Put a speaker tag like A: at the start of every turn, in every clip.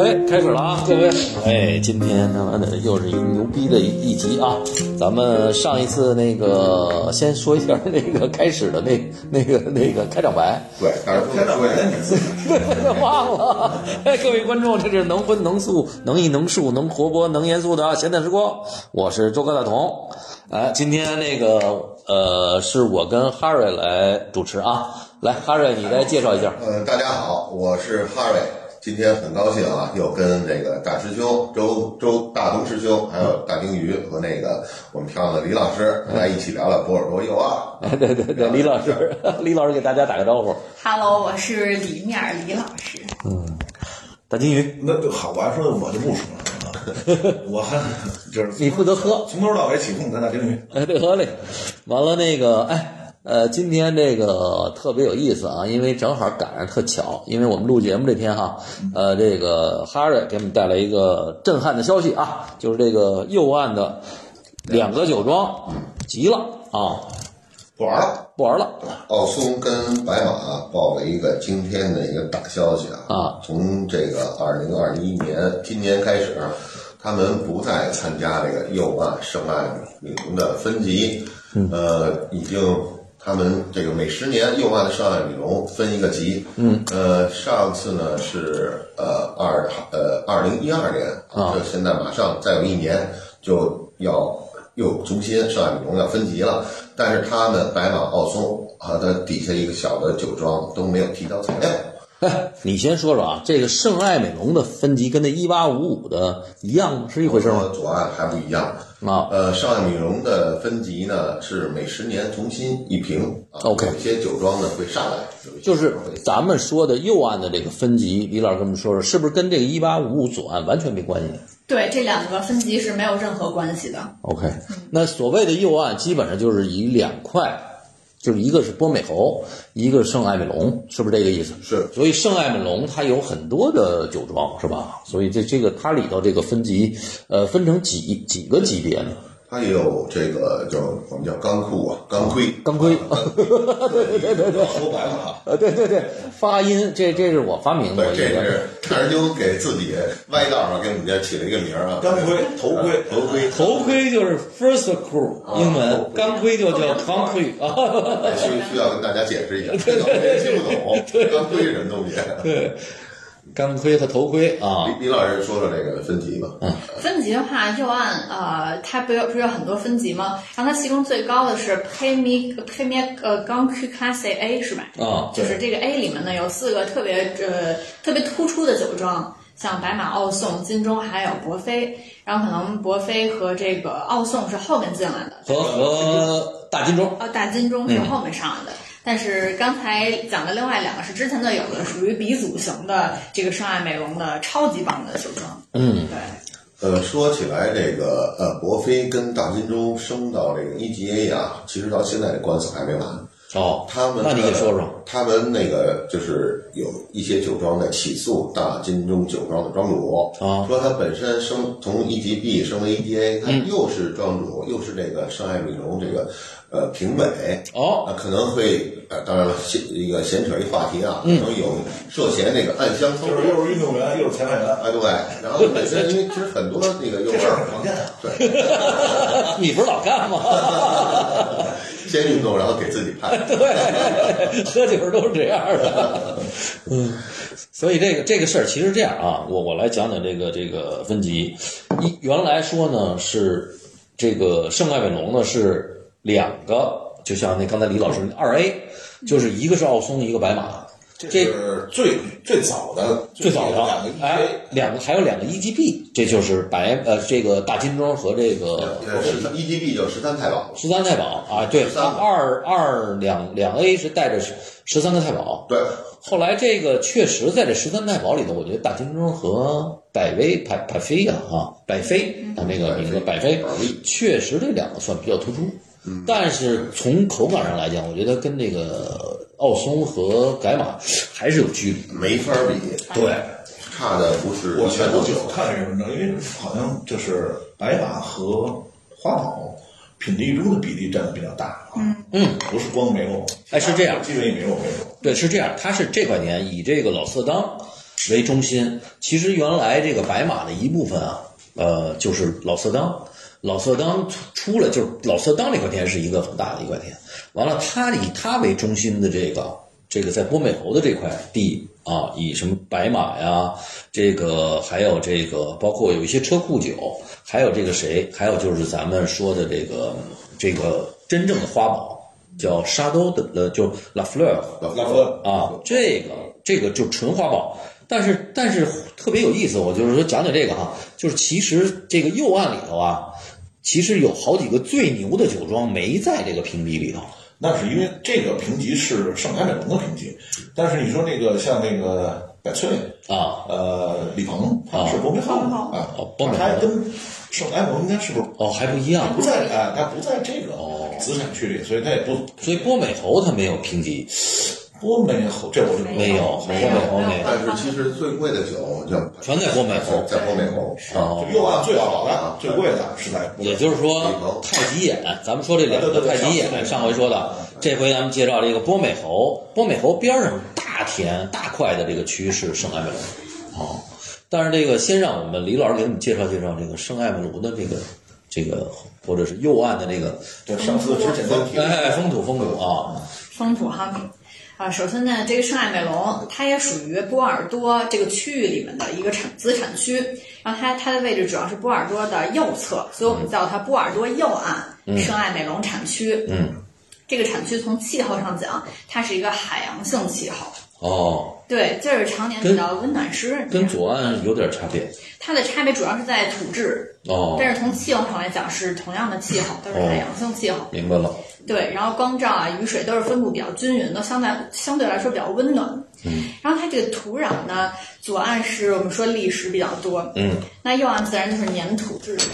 A: 哎，开始了啊，各位！哎，今天他妈的又是一牛逼的一集啊！咱们上一次那个先说一下那个开始的那 那个那个开场白，
B: 对，
C: 开场白
A: 忘了。哎，各位观众，这是能荤能素、能艺能术、能活泼能严肃的闲谈时光，我是周哥大同。哎，今天那个呃，是我跟哈瑞来主持啊。来，哈瑞，你来介绍一下。
B: 呃，大家好，我是哈瑞。今天很高兴啊，又跟这个大师兄周周大东师兄，还有大丁鱼和那个我们漂亮的李老师来一起聊聊波尔多右岸。
A: 哎，对对对，李老师，李老师给大家打个招呼。
D: Hello，我是李面儿李老师。
A: 嗯大金鱼，
C: 那就好，我还说我就不说了，我还就是
A: 你负责喝。
C: 从头到尾起哄，咱大丁鱼。
A: 哎，对，喝嘞。完了，那个，哎，呃，今天这个特别有意思啊，因为正好赶上特巧，因为我们录节目这天哈，呃，这个哈瑞给我们带来一个震撼的消息啊，就是这个右岸的两个酒庄急了啊，
B: 不玩了。
A: 不玩了
B: 奥松跟白马报了一个惊天的一个大消息啊！
A: 啊，
B: 从这个二零二一年今年开始，他们不再参加这个右岸圣爱米龙的分级，呃，已经他们这个每十年右岸的圣爱米龙分一个级，嗯，呃，上次呢是呃二呃二零一二年
A: 啊
B: 就现在马上再有一年就要又重新上海米龙要分级了，但是他们白马奥松和它底下一个小的酒庄都没有提交材料。
A: 哎，你先说说啊，这个圣爱美龙的分级跟那一八五五的一样吗？是一回事吗？
B: 左岸还不一样。
A: 啊，
B: 呃，圣爱美龙的分级呢是每十年重新一评。啊
A: OK
B: 有些酒庄呢会上来，
A: 就是咱们说的右岸的这个分级，李老师跟我们说说，是不是跟这个一八五五左岸完全没关系
D: 对，这两个分级是没有任何关系的。
A: ？OK，那所谓的右岸，基本上就是以两块，就是一个是波美侯，一个是圣艾美龙，是不是这个意思？
B: 是
A: 所以圣艾美龙它有很多的酒庄，是吧？所以这这个它里头这个分级，呃，分成几几个级别呢？
B: 它也有这个叫我们叫钢库啊，钢盔。
A: 钢盔，对对对对，
C: 说白了哈，
A: 呃，对对对，发音这这是我发明的，
B: 对，这是大师兄给自己歪道上给我们家起了一个名儿啊，
C: 钢盔、头盔、
B: 头盔。
A: 头盔就是 first crew，英文，钢盔就叫 concrete 啊。
B: 需需要跟大家解释一下，听不懂，钢盔是什么东西？
A: 对，钢盔和头盔啊，
B: 李李老师说说这个分级吧。
D: 分级的话，右岸呃，它不有不是有很多分级吗？然后它其中最高的是 Payme Payme 呃 g a n q Class A 是吧？
A: 啊
D: 就是这个 A 里面呢有四个特别呃特别突出的酒庄，像白马、奥宋、金钟还有博菲。然后可能博菲和这个奥宋是后面进来的，
A: 和和大金钟。
D: 呃，大金钟是后面上来的。但是刚才讲的另外两个是之前的有的，属于鼻祖型的这个圣爱美容的超级棒的酒庄。
A: 嗯，
D: 对，
B: 呃，说起来，这个呃，博菲跟大金钟升到这个一级 A 啊，其实到现在这官司还没完。
A: 哦，
B: 他们
A: 那你给说说。
B: 他们那个就是有一些酒庄在起诉大金钟酒庄的庄主
A: 啊
B: 说他本身升从一级 B 升为一级 A，他
A: 嗯
B: 又是庄主，又是这个上海美容这个呃评委。
A: 哦，
B: 啊，可能会呃，当然了，闲一个闲扯一话题啊，可
A: 嗯
B: 能有涉嫌那个暗箱操作
C: 就是又是运动员又是裁判员，
B: 啊，对，然后本身因为其实很多那个幼
C: 这事儿
B: 儿
C: 很常见啊。
B: 对，
A: 你不是老干吗？
B: 先运动，然后给自己判。
A: 对，喝酒都是这样的。嗯，所以这个这个事儿其实这样啊，我我来讲讲这个这个分级。一原来说呢是这个圣艾美龙呢是两个，就像那刚才李老师二 A，就是一个是奥松，一个白马。这
C: 是最最早的
A: 最早的
C: 两个一
A: 哎
C: A，，
A: 两个还有两个 EGB，这就是白呃这个大金钟和这个
B: EGB 就十三太保，
A: 十三太保啊，对
B: ，13个
A: 二二两两 A 是带着十十三个太保，
B: 对，
A: 后来这个确实在这十三太保里头，我觉得大金钟和百威百百飞呀啊，百飞啊那个名字百飞。
B: 百威，
A: 确实这两个算比较突出。但是从口感上来讲，我觉得跟那个奥松和改马还是有距离。
B: 没法比，
A: 对，
B: 差的不是
C: 我前不久看了一篇文章，因为好像就是白马和花岛品丽珠的比例占的比较大嗯，
A: 嗯，
C: 不是光梅洛，
A: 哎是这样。
C: 基本也没有梅洛，
A: 对，是这样，它是这块年以这个老色当为中心。其实原来这个白马的一部分啊，呃，就是老色当。老色当出了，就是老色当这块田是一个很大的一块田。完了，他以他为中心的这个这个在波美侯的这块地啊，以什么白马呀，这个还有这个包括有一些车库酒，还有这个谁，还有就是咱们说的这个这个真正的花宝叫沙兜的呃，就拉弗勒
C: 拉弗勒
A: 啊，这个这个就纯花宝，但是但是特别有意思，我就是说讲讲这个哈，就是其实这个右岸里头啊，其实有好几个最牛的酒庄没在这个评级里头。
C: 那是因为这个评级是盛开美容的评级，但是你说那个像那个百翠
A: 啊，
C: 呃，李鹏他是博美号
D: 哦
C: 啊
A: 哦，博美
C: 他还跟盛开美容应该是不是
A: 哦，还不一样
C: 不，在哎，他不在这个
A: 哦
C: 资产区里，所以他也不
A: 所以波美侯他没有评级，
C: 波美侯这我就不知道
A: 没有
D: 没有
A: 波美侯没有。
B: 但是其实最贵的酒就
A: 全在波美侯
B: 在波美侯
A: 哦
C: 就右岸最好的、最贵的是在
A: 也就是说太极眼，咱们说这两个太极眼，
C: 上
A: 回说的，这回咱们介绍这个波美侯，波美侯边上大田大块的这个区域是圣埃梅隆，哦，但是这个先让我们李老师给你们介绍介绍这个圣埃梅隆的这个这个或者是右岸的这个，
C: 对上次之前都
A: 哎，风土风土啊，
D: 风土哈密。啊，首先呢，这个圣艾美隆它也属于波尔多这个区域里面的一个产子产区，然后它它的位置主要是波尔多的右侧，所以我们叫它波尔多右岸圣艾美隆产区。
A: 嗯，
D: 这个产区从气候上讲，它是一个海洋性气候，
A: 哦，
D: 对，就是常年比较温暖湿润。
A: 跟左岸有点差别，
D: 它的差别主要是在土质，
A: 哦，
D: 但是从气候上来讲是同样的气候，都是海洋性气候。
A: 明白了，
D: 对，然后光照啊、雨水都是分布比较均匀的，相对相对来说比较温暖。嗯，然后它这个土壤呢，左岸是我们说砾石比较多，
A: 嗯，
D: 那右岸自然就是粘土质的。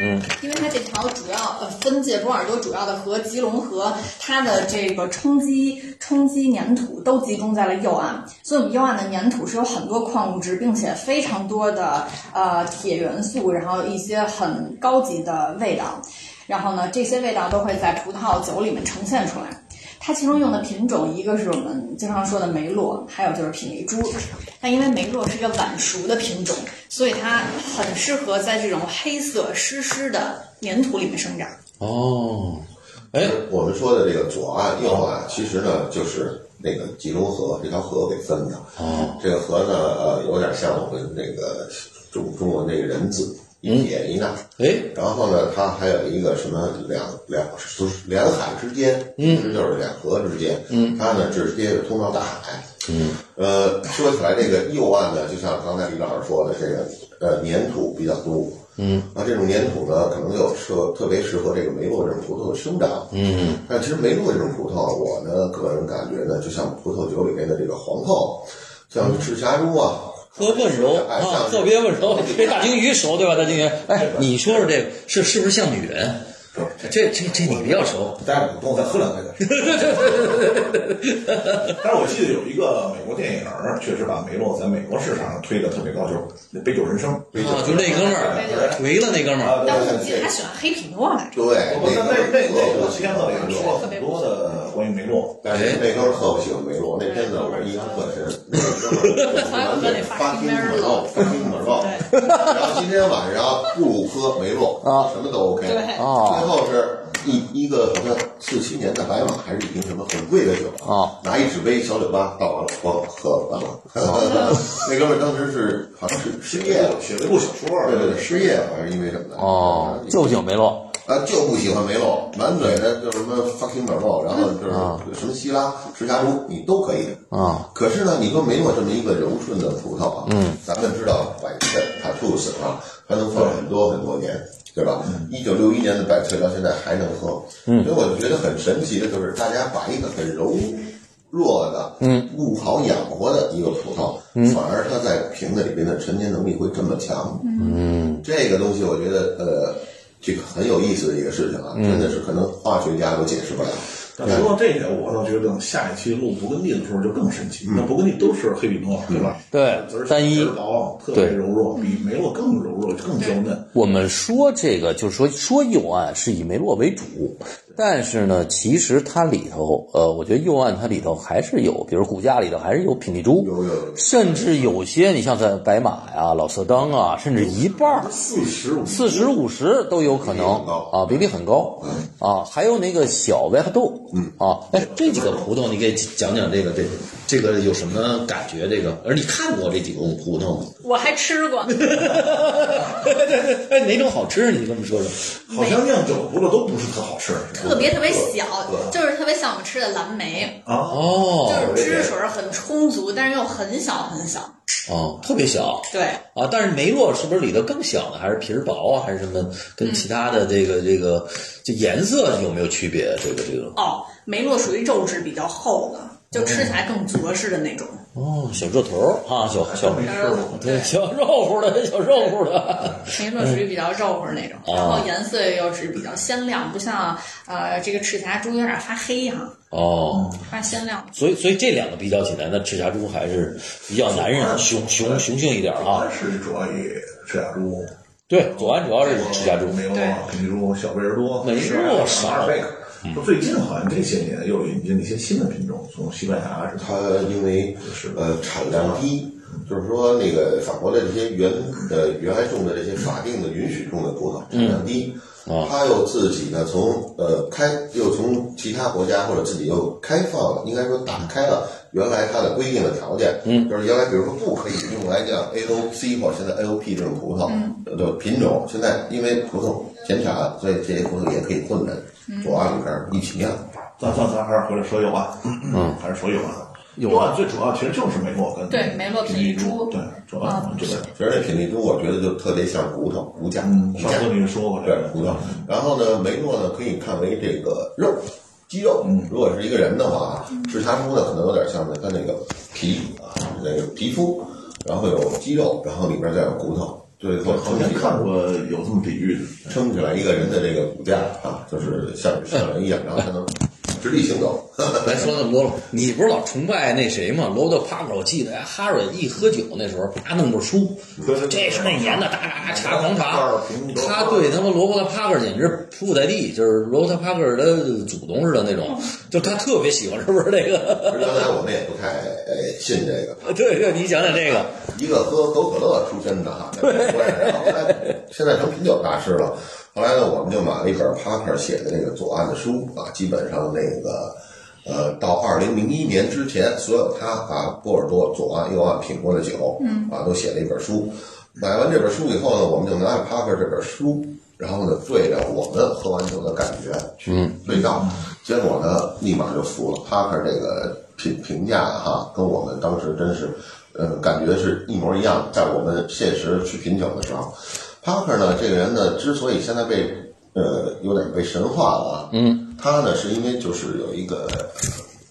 A: 嗯，
D: 因为它这条主要呃分界波尔多主要的河吉隆河，它的这个冲击冲击粘土都集中在了右岸，所以我们右岸的粘土是有很多矿物质，并且非常多的呃铁元素，然后一些很高级的味道，然后呢这些味道都会在葡萄酒里面呈现出来。它其中用的品种，一个是我们经常说的梅洛，还有就是品丽珠。但因为梅洛是一个晚熟的品种，所以它很适合在这种黑色湿湿的粘土里面生长。
A: 哦，哎，
B: 我们说的这个左岸、右岸，其实呢就是那个吉隆河这条河给分的。
A: 哦，
B: 这个河呢，呃，有点像我们那个中中国那个人字，一撇一捺。
A: 哎，
B: 然后呢，它还有一个什么两两就是两海之间，其实就是两河之间，嗯，它呢直接通到大海，
A: 嗯，
B: 呃，说起来这个右岸呢，就像刚才李老师说的，这个呃粘土比较多，嗯，那这种粘土呢，可能有适合特别适合这个梅洛这种葡萄的生长，
A: 嗯，
B: 但其实梅洛这种葡萄，我呢个人感觉呢，就像葡萄酒里面的这个皇后，像赤霞珠啊，
A: 特温柔
B: 哎
A: 啊，特别温柔。这大鲸鱼熟对吧？大鲸鱼，哎，你说说这个是是不是像女人？这这这你比较熟。
C: 大家等我再喝两杯再说。但是我记得有一个美国电影，确实把梅洛在美国市场上推的特别高，就是那《杯酒人生》。
A: 啊，就那哥们儿没了，那哥们儿。
D: 但我记得他喜欢黑皮诺来着。
B: 对，
C: 那那那那个
B: 个
C: 片子里说了很多的关于梅洛，
B: 但是那哥们儿特不喜欢梅洛，那片子我印象特深。那个哥们儿发金耳肉，发金耳肉。然后今天晚上不喝梅洛
A: 啊
B: 什么都 OK。
D: 对
A: 哦
B: 最后是一一个好像四七年的白马，还是一瓶什么很贵的酒
A: 啊，
B: 拿一纸杯小酒吧倒完了，咣喝完了。那哥们儿当时是好像是失业了，
C: 写了一部小说，
B: 对对对，失业好像是因为什么的？
A: 哦，就喜欢梅洛。
B: 啊，就不喜欢梅洛，满嘴的就是什么 fucking 梅洛，然后就是什么希拉、赤霞珠，你都可以。
A: 啊，
B: 可是呢，你说梅洛这么一个柔顺的葡萄啊，嗯，咱们知道百翠、塔图斯啊，它能放很多很多年，对吧？一九六一年的百岁到现在还能喝，嗯，所以我就觉得很神奇的就是大家把一个很柔弱的，嗯，不好养活的一个葡萄，反而它在瓶子里边的陈年能力会这么强，嗯，这个东西我觉得呃。这个很有意思的一个事情啊，真的是可能化学家都解释不了。
C: 但说到这些，我倒觉得下一期录勃艮第的时候就更神奇。那勃艮第都是黑比诺，对吧？
A: 对单一
C: 薄，特别柔弱，比梅洛更柔弱，更娇嫩。
A: 我们说这个，就是说说右岸是以梅洛为主，但是呢，其实它里头，呃，我觉得右岸它里头还是有，比如骨架里头还是有品丽珠，
B: 有有有
A: 甚至有些你像在白马呀、老色当啊，甚至一半儿。
C: 四十五
A: 四十五十都有可能啊，比例很高啊，还有那个小白豆，嗯啊，哎，这几个葡萄你给讲讲这个这个这个有什么感觉？这个，而你看过这几种葡萄吗？
D: 我还吃过，
A: 哎，哪种好吃？你跟我们说说。
C: 好像酿酒葡萄都不是特好吃，
D: 特别特别小，就是特别像我们吃的蓝莓，
C: 啊，
A: 哦
D: 就是汁水很充足，但是又很小很小。
A: 哦，特别小
D: 对，
A: 啊，但是梅洛是不是里头更小呢？还是皮儿薄啊？还是什么？跟其他的这个这个这颜色有没有区别？这个这个
D: 哦，梅洛属于肉质比较厚的，就吃起来更着实的那种。
A: 哦，小热头儿啊，小小
C: 没吃过。
A: 对小肉乎的小肉乎的。
D: 没错 属于比较肉乎那种，
A: 啊
D: 然后颜色又是比较鲜亮，不像呃这个赤霞珠有点发黑哈，
A: 哦。
D: 发鲜亮。
A: 所以，所以这两个比较起来，那赤霞珠还是比较男人雄雄雄性一点啊。
C: 它是主要以赤霞珠、
A: 对，左岸主要是赤霞珠。
C: 梅洛、品丽珠、小贝儿多、
A: 梅洛少
C: 阿尔贝克。说最近好像这些年又引进了一些新的品种，从西班牙是
B: 它因为呃产量低，就是说那个法国的这些原呃原来种的这些法定的允许种的葡萄产量低，
A: 啊。
B: 它又自己呢从呃开又从其他国家或者自己又开放了，应该说打开了原来它的规定的条件，嗯，就是原来比如说不可以用来酿 AOC 或者现在 AOP 这种葡萄的品种，现在因为葡萄减产，所以这些葡萄也可以混在左岸里边一起酿。
C: 咱咱咱还是回来说右岸，嗯，还是说右岸。右岸最主要其实就是梅洛跟
D: 对梅洛
C: 品
D: 品丽珠
C: 对，主要这个。
B: 其实这品丽珠，我觉得就特别像骨头骨架，
C: 上次您说过这
B: 对
C: 个
B: 骨头。然后呢，梅洛呢可以看为这个肉肌肉。
C: 嗯
B: 如果是一个人的话，赤霞珠呢可能有点像他那个皮啊，那个皮肤，然后有肌肉，然后里边再有骨头，对，我
C: 好像看过有这么比喻的。
B: 撑起来一个人的这个骨架啊，就是像像人一样，然后才能直立行走。
A: 咱说那么多了，你不是老崇拜那谁吗？罗德帕克，我记得哎哈瑞一喝酒那时候，啪弄本书，这是那年的，哒哒哒茶狂茶他对他妈罗伯特帕克简直匍匐在地，就是罗伯特帕克的祖宗似的那种，就他特别喜欢，是不是这个？
B: 原来我们也不太呃信这个，
A: 对对，你讲讲这个。
B: 一个喝可口可乐出身的哈，对，然后来现在成品酒大师了。后来呢，我们就买了一本帕克写的那个左岸的书啊，基本上那个呃，到二零零一年之前，所有他把波尔多左岸、右岸品过的酒，嗯，啊，都写了一本书。买完这本书以后呢，我们就拿着帕克这本书，然后呢，对着我们喝完酒的感觉去对照，结果呢，立马就服了。帕克这个评评价哈，跟我们当时真是，呃，感觉是一模一样。在我们现实去品酒的时候，帕克呢，这个人呢，之所以现在被呃有点被神化了啊，嗯，他呢是因为就是有一个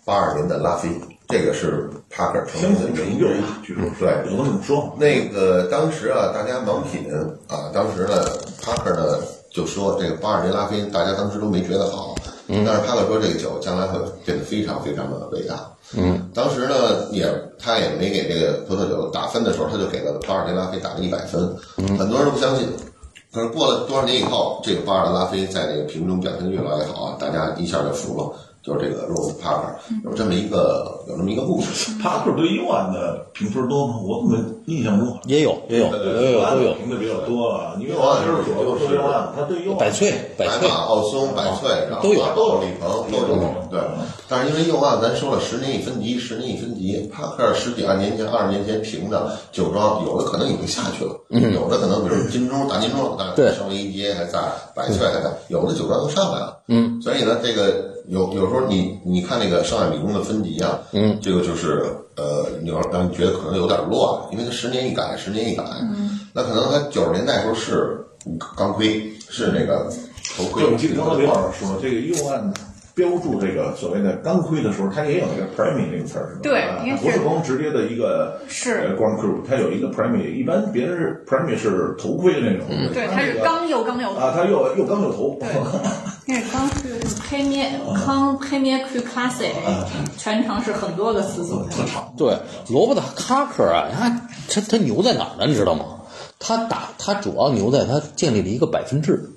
B: 八二年的拉菲，这个是帕克成
C: 相
B: 名的
C: 互成就
B: 原因之一，
C: 据说
B: 对，
C: 有这么说。
B: 那个当时啊，大家盲品啊，当时呢，帕克呢就说这个八二年拉菲，大家当时都没觉得好，但是帕克说这个酒将来会变得非常非常的伟大。嗯，当时呢也他也没给这个葡萄酒打分的时候，他就给了巴尔迪拉菲打了一百分，很多人都不相信。可是过了多少年以后，这个巴尔的拉菲在这个瓶中表现越来越好啊，大家一下就服了。就是这个 Rose Parker 有这么一个有这么一个故事，
C: 帕克对右岸的评分多吗？我怎么印象中
A: 也有也有有有有都有，
C: 评的比较多了。因为右岸就是主要说右岸，他对右岸
A: 百萃百萃
B: 白马、奥松、百萃，然后
A: 都有
B: 都有李鹏都有。对，但是因为右岸咱说了十年一分级，十年一分级，帕克十几二年前、二十年前评的酒庄，有的可能已经下去了，有的可能比如金钟、大金钟，但
A: 对
B: 稍微一阶还在，百萃还在，有的酒庄都上来了。嗯，所以呢，这个有有时候你你看那个上海理工的分级啊，嗯，这个就是呃，你要让你觉得可能有点乱，因为它十年一改，十年一改，嗯，那可能它九十年代时候是钢盔，是那个头盔
C: 对，我记得刚才刘老师说，这个右岸标注这个所谓的钢盔的时候，它也有一个 prime 这个词儿，是吧？
D: 对
C: 不是光直接的一个
D: 是。
C: 呃光 crew，它有一个 prime，。一般别人是 prime 是头盔的那种，
D: 对，它是钢又钢又
C: 啊，它又又钢又头。
D: 那是刚是 Premier 康 Premier Q Classic，全程是很多个词组。
A: 对，罗伯特卡克啊，他他他牛在哪儿呢？你知道吗？他打他主要牛在他建立了一个百分制，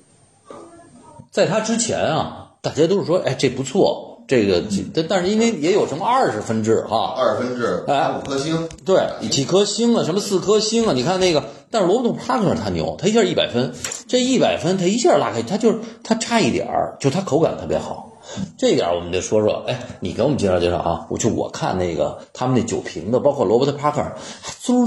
A: 在他之前啊，大家都是说，哎，这不错，这个，但但是因为也有什么二十分制哈，
B: 二分制
A: 哎
B: 五颗星，
A: 对，几颗星啊，什么四颗星啊？你看那个，但是罗伯特帕克他牛，他一下一百分，这一百分他一下拉开，他就是他差一点儿，就他口感特别好。这一点我们得说说，哎，你给我们介绍介绍啊！我就我看那个他们那酒瓶子，包括罗伯特帕克，嗖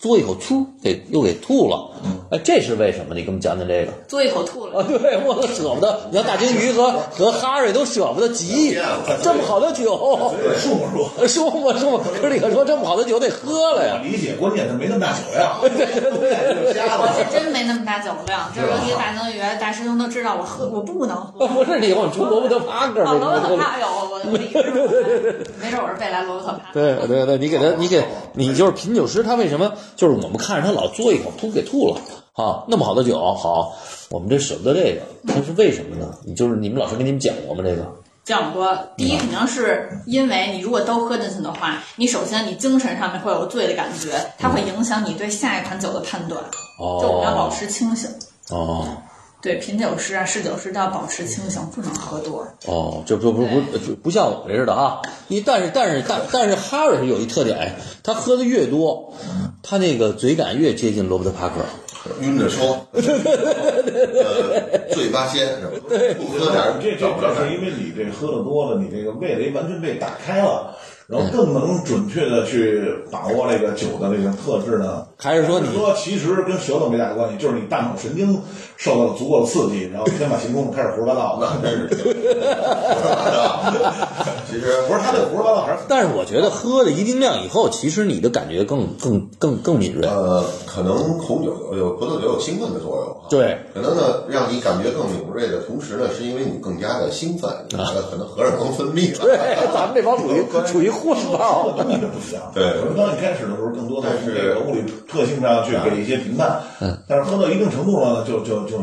A: 嘬一口，粗，给又给吐了。哎，这是为什么？你给我们讲讲这个。
D: 嘬一口吐了。
A: 啊，对，我都舍不得。你看大鲸鱼和 和哈瑞都舍不得急，这么好的酒，
C: 数目数。
A: 说不说嘛，可里可说这么好的酒得喝了呀。
C: 理解，关键是没那么大酒量，对 对对。
D: 真没那么大酒量，这尤其大鲸鱼、大师兄都知道我喝，我不能喝。
A: 不是你，我出罗伯特帕克，
D: 哦，罗伯特帕有我我理解，没准我是未来罗伯特帕。
A: 对对对，你给他，你给你就是品酒师，他为什么就是我们看着他老嘬一口，吐给吐了啊？那么好的酒，好，我们这舍不得这个，那是为什么呢？你就是你们老师给你们讲过吗？这个
D: 讲过，第一肯定是因为你如果都喝进去的话，你首先你精神上面会有醉的感觉，它会影响你对下一款酒的判断。
A: 哦，
D: 就我们要保持清醒。
A: 哦。
D: 对，品酒师啊，侍酒师都要保持清醒，不能喝多。
A: 哦，就不不不不不像我这似的啊！你但是但是但但是哈瑞是有一特点，哎，他喝的越多，他那个嘴感越接近罗伯特帕克，
B: 晕着说，呃，醉八仙是吧？不喝点儿
C: 这这这是因为你这喝的多了，你这个味蕾完全被打开了。然后更能准确的去把握这个酒的这个特质呢？
A: 还是说你
C: 说其实跟舌头没大关系，就是你大脑神经受到了足够的刺激，然后天马行空开始胡说八道。
B: 那真是。其实
C: 不是他这胡说八道还是，
A: 但是我觉得喝了一定量以后，其实你的感觉更更更更敏锐。
B: 呃，可能红酒有有葡萄酒有兴奋的作用。
A: 对，
B: 可能呢让你感觉更敏锐的同时呢，是因为你更加的兴奋，你可能荷尔蒙分泌了。
A: 对，咱们这帮属于 属于混
C: 泡。东西就不一样。
B: 对，
C: 可能刚一开始的时候，更多的是这个物理特性上去给一些评判。
A: 嗯，
C: 但是喝到一定程度了呢，就就就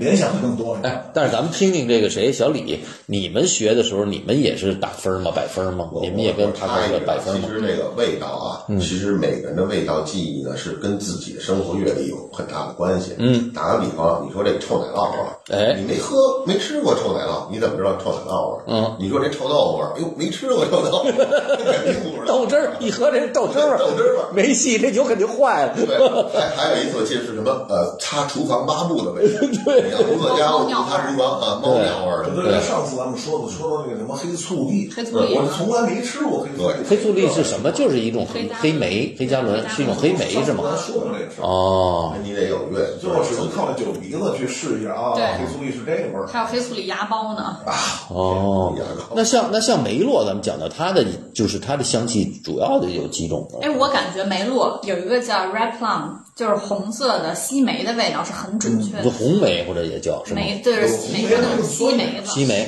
C: 联想的更多了。
A: 哎，但是咱们听听这个谁，小李，你们学的时候，你们也是打分吗？百分吗？你们也跟他那个百分吗？
B: 其实那个味道啊，其实每个人的味道记忆呢，是跟自己的生活阅历有很大的关系。
A: 嗯，
B: 打个比方，你说这个臭奶酪啊，
A: 哎，
B: 你没喝没吃过臭奶酪，你怎么知道臭奶酪味？
A: 嗯，
B: 你说这臭豆腐味，哎呦，没吃过臭豆腐，肯定不知道。
A: 豆汁儿一喝这豆汁儿，
B: 豆汁儿
A: 没戏，这酒肯定坏了。
B: 对，还还有一次，我记得是什么？呃，擦厨房抹布的味道。
A: 对，
B: 作家务擦厨房啊，猫尿味儿的。
C: 对，上次咱们说的说到那个什么黑醋栗，
D: 黑醋栗，
C: 我从来没吃过黑醋栗。
A: 黑醋栗是什么？就是一种黑黑莓，黑加仑是一种黑莓是吗？
C: 说过这个事儿。
A: 哦，
B: 你得有月，
C: 最后只能靠那酒鼻子去试一下啊。
D: 对，
C: 黑醋栗是这个味儿。
D: 还有黑醋栗芽包呢。
C: 啊，
A: 哦，那像那像梅洛，咱们讲到它的就是它的香气主要的有几种呢？
D: 哎，我感觉梅洛有一个叫 red plum，就是红色的西梅的味道是很准确的。
A: 红梅或者也叫什么？
D: 梅对，梅是那种西梅子。
A: 西梅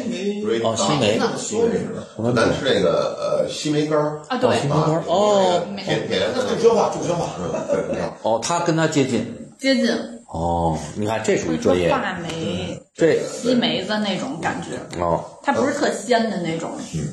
A: 哦，西梅。
B: 咱吃这个呃西梅干儿
D: 啊，对，
A: 西梅干儿 哦，
B: 甜甜的，
C: 助消化，助消化。
A: 哦，它跟它接近。
D: 接近。
A: 哦，你看这属于专业。
D: 话梅，
A: 这
D: 西梅子那种感觉。
A: 哦。
D: 它不是特鲜的那种。
B: 嗯。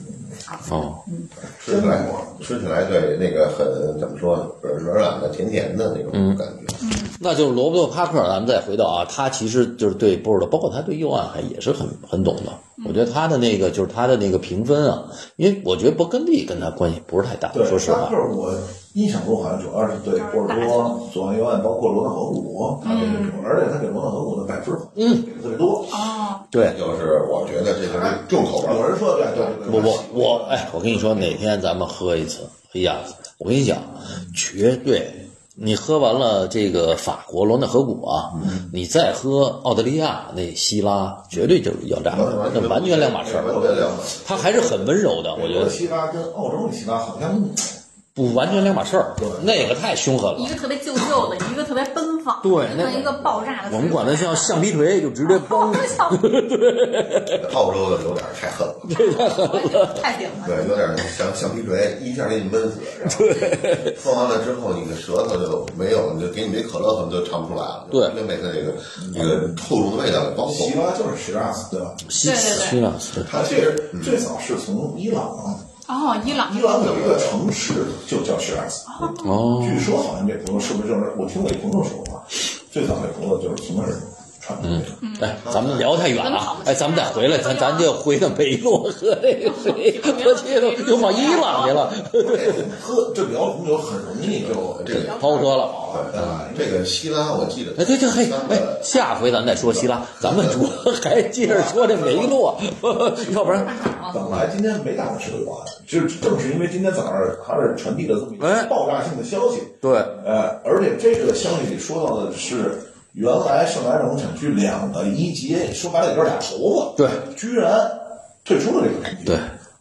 A: 哦。
D: 嗯。
B: 吃起来，吃起来对那个很怎么说，软软的、甜甜的那种感觉。
D: 嗯。
A: 那就是罗伯特·帕克，咱们再回到啊，他其实就是对波尔多，包括他对右岸还也是很很懂的。我觉得他的那个就是他的那个评分啊，因为我觉得勃艮第跟他关系不是太大。说实话，
C: 就是我印象中好像主要是对波尔多、左岸、右岸，包括罗纳河谷，他这个酒，而且他给罗纳河谷的百分
A: 嗯
C: 给的特别多。
D: 啊。
A: 对，
B: 就是我觉得这就是重口味。
C: 有人说对对对。
A: 不不，我哎，我跟你说，哪天咱们喝一次，哎呀，我跟你讲，绝对。你喝完了这个法国罗纳河谷啊，你再喝澳大利亚那希拉，绝对就是要炸，那完全两码事儿。它还是很温柔的，我觉得。
C: 希拉跟澳洲的希拉好像
A: 不完全两码事儿，那个太凶狠了。
D: 一个特别旧旧的，一个特别奔放，
A: 对，
D: 那一个爆炸的。
A: 我们管它叫橡皮锤，就直接崩。
B: 对，澳洲的有点太狠了，
A: 这太狠了，
D: 太顶了。
B: 对，有点像橡皮锤，一下给你闷死。
A: 对，
B: 喝完了之后，你的舌头就没有，你就给你杯可乐，可能就尝不出来了。
A: 对，
B: 就被它这个这个厚重的味道给包
C: 希拉就是希拉斯，对吧？
A: 希希拉，
C: 它其实最早是从伊朗。
D: 哦，伊朗，
C: 伊朗有一个城市就叫希拉斯。
A: 哦，
C: 据说好像这朋友是不是就是我听我一朋友说过，最早那朋友就是从那儿传出去的。
A: 哎，咱们聊太远了哎，咱们再回来，咱咱就回到梅洛和 这个谁，和这个又往伊朗去了，
C: 喝这聊红酒很容易就
B: 这个
A: 抛车了。
C: 啊，
B: 这个希拉我记得，
A: 哎，对对，嘿，哎，下回咱再说希腊，咱们 主要还接着说这梅洛，要不然，
C: 本来今天没打过吃的瓜，就是正是因为今天早上他是传递了这么一
A: 哎
C: 个爆炸性的消息，
A: 对，
C: 呃，而且这个消息里说到的是，原来圣莱荣产区两个一级，说白了也就是俩头子，
A: 对，
C: 居然退出了这个评级。
A: 对，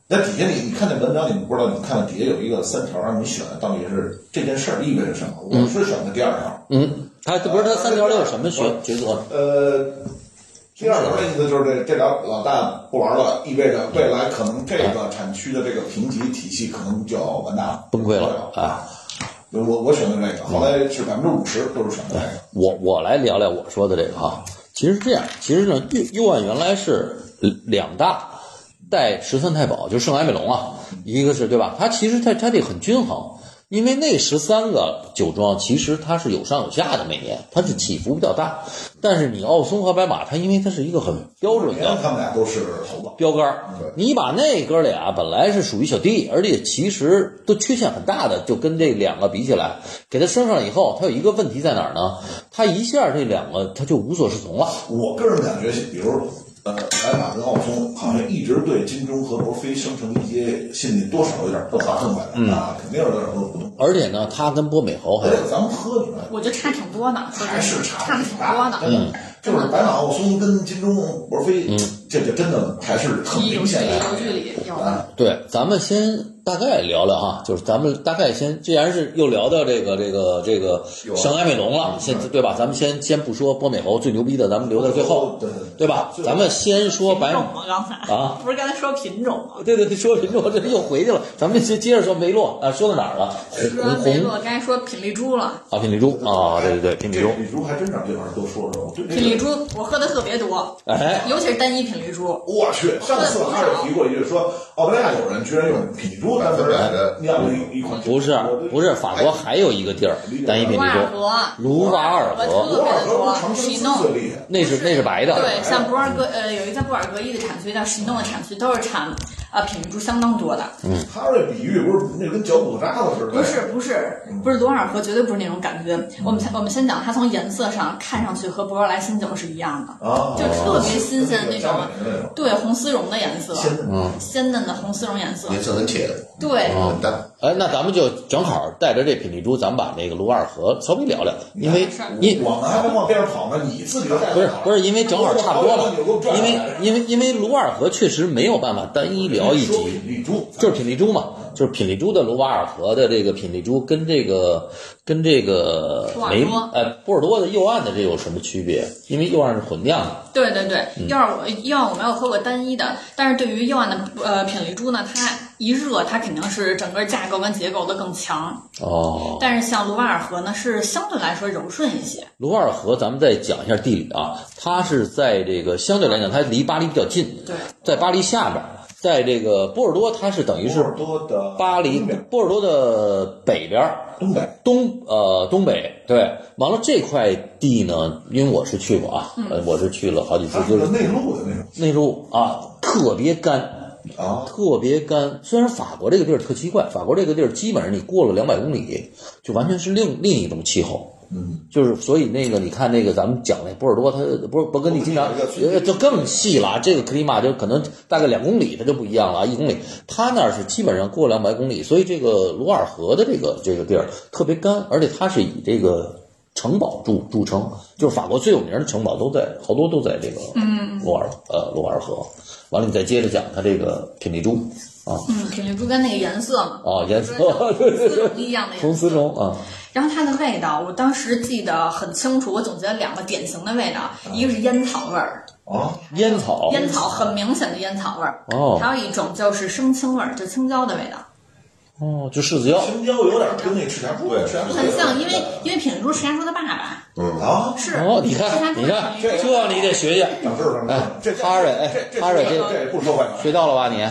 C: 那底下你你看那文章，你们不知道，你看底下有一个三条，让你选到底是这件事儿意味着什么。我是选的第二条，
A: 嗯，他不是他三条里有什么选抉择？
C: 呃，第二条的意思就是这这俩老大不玩了，意味着未来可能这个产区的这个评级体系可能就要完蛋了，
A: 崩溃了
C: 啊！我我选的那个，后来是百分之五十都是选的那个。
A: 我我来聊聊我说的这个啊，其实是这样，其实呢，右右岸原来是两大带十三太保，就圣埃美隆啊，一个是对吧？它其实它它这很均衡，因为那十三个酒庄其实它是有上有下的，每年它是起伏比较大，但是你奥松和白马，它因为它是一个很标准的
C: 他们俩都是头子。
A: 标杆儿，你把那哥俩本来是属于小弟，而且其实都缺陷很大的，就跟这两个比起来，给他升上以后，他有一个问题在哪儿呢？他一下这两个他就无所适从了。
C: 我个人感觉，比如呃，白马跟奥松好像一直对金钟和罗非生成一些心里多少有点不好正反
A: 嗯
C: 啊，肯定有点不同。
A: 而且呢，他跟波美侯还
C: 有咱们喝你们
D: 我觉得差挺多呢，
C: 还是，差
D: 差的挺多的。
C: 嗯，就是白马奥松跟金钟罗非，这就真的还是很
D: 有距离，
C: 明显的
D: 有距离，有
C: 啊。
A: 对，咱们先大概聊聊哈，就是咱们大概先，既然是又聊到这个这个这个圣埃美隆了，先对吧？咱们先先不说波美侯最牛逼的，咱们留在最后，
C: 对对
A: 对吧？咱们先说白
D: 品种吗？刚才
A: 啊
D: 不是刚才说品种吗？
A: 对对对，说品种 这又回去了，咱们接接着说梅洛啊，说到哪儿了？红
D: 说梅洛，刚才说品丽珠了。
A: 啊，品丽珠啊，对对对，品丽珠，
C: 品丽珠还真让这玩意儿多说说。
D: 品丽珠我喝的特别多，
A: 哎，
D: 尤其是单一品丽珠。
C: 我去，上次还有提过一句，说澳大利亚有人居然用品丽珠单门酿了一一款酒。
A: 不是不是，法国还有一个地儿单一品
D: 卢瓦尔，河，
A: 卢瓦尔河
D: 特别的
C: 罗尔河不
D: 多
C: 是长生
D: 喜弄
C: 丝最厉害。
A: 那是那是白的，
D: 对，像博尔格呃有一个叫布尔格伊的产区叫西诺的产区，都是产呃品质珠相当多的。
C: 嗯他这比喻不是那跟嚼骨渣子似的。
D: 不是不是不是罗尔河，绝对不是那种感觉。我们先我们先讲，它从颜色上看上去和博若莱新酒是一样的，
C: 啊，
D: 就特别新鲜的那种。对红丝绒的颜色，
C: 鲜嫩
D: 鲜嫩的红丝绒颜色。
B: 颜色很浅，
D: 对。
A: 哎，那咱们就正好带着这品丽珠，咱们把那个卢瓦尔河稍微聊聊，因为你
C: 我们还没往边上跑呢，你自己就带
A: 不是不是，因为正好差不多了，因为
C: 为
A: 因为因为卢瓦尔河确实没有办法单一聊一集，
C: 品丽珠
A: 就是品丽珠嘛，就是品丽珠的卢瓦尔河的这个品丽珠跟这个跟这个梅呃波尔多的右岸的这有什么区别？因为右岸是混酿的，
D: 对对对，右岸我右岸我没有喝过单一的，但是对于右岸的呃品丽珠呢，它一热它肯定是整个架构跟结构都更强，
A: 哦。
D: 但是像卢瓦尔河呢是相对来说柔顺一些。
A: 卢瓦尔河，咱们再讲一下地理啊，它是在这个相对来讲，它离巴黎比较近，
D: 对，
A: 在巴黎下面，在这个波尔多，它是等于是
C: 波尔多的
A: 巴黎波尔多的北边，
C: 东北
A: 东呃东北对，完了这块地呢，因为我是去过啊，呃我是去了好几次，就是
C: 内陆的那种
A: 内陆啊特别干，
C: 啊，
A: 特别干。虽然法国这个地儿特奇怪，法国这个地儿基本上你过了两百公里，就完全是另另一种气候。
C: 嗯，
A: 就是所以那个你看那个咱们讲那波尔多，它不是勃艮第经常呃就更细了啊，这个克里马就可能大概两公里它就不一样了啊，一公里，它那儿是基本上过两百公里，所以这个卢瓦尔河的这个这个地儿特别干，而且它是以这个城堡著著称，就是法国最有名的城堡都在好多都在这个嗯。卢瓦尔呃卢瓦尔河。完了，你再接着讲它这个品丽珠啊。
D: 嗯，品丽珠跟那个颜色嘛，
A: 哦颜色
D: 丝绒 一样的颜色。
A: 红丝绒啊。
D: 然后它的味道，我当时记得很清楚，我总结了两个典型的味道，一个是烟草味儿，
C: 啊，
A: 烟草
D: 烟草很明显的烟草味儿，
A: 哦。
D: 还有一种就是生青味儿，就青椒的味道，
A: 哦，就柿子椒
C: 青椒有点跟那赤霞珠
B: 对
C: 赤霞珠
D: 很像，因为因为品丽珠是石家庄的爸爸，
B: 嗯，
C: 啊，
D: 是
A: 哦，你看，
D: 庄
A: 你看，这你得学学，
C: 长知识长知识
A: 哎
C: 这
A: 哈瑞哎
C: 这这
A: 哈瑞
C: 这
A: 这
C: 这不说坏话，
A: 学到了吧你？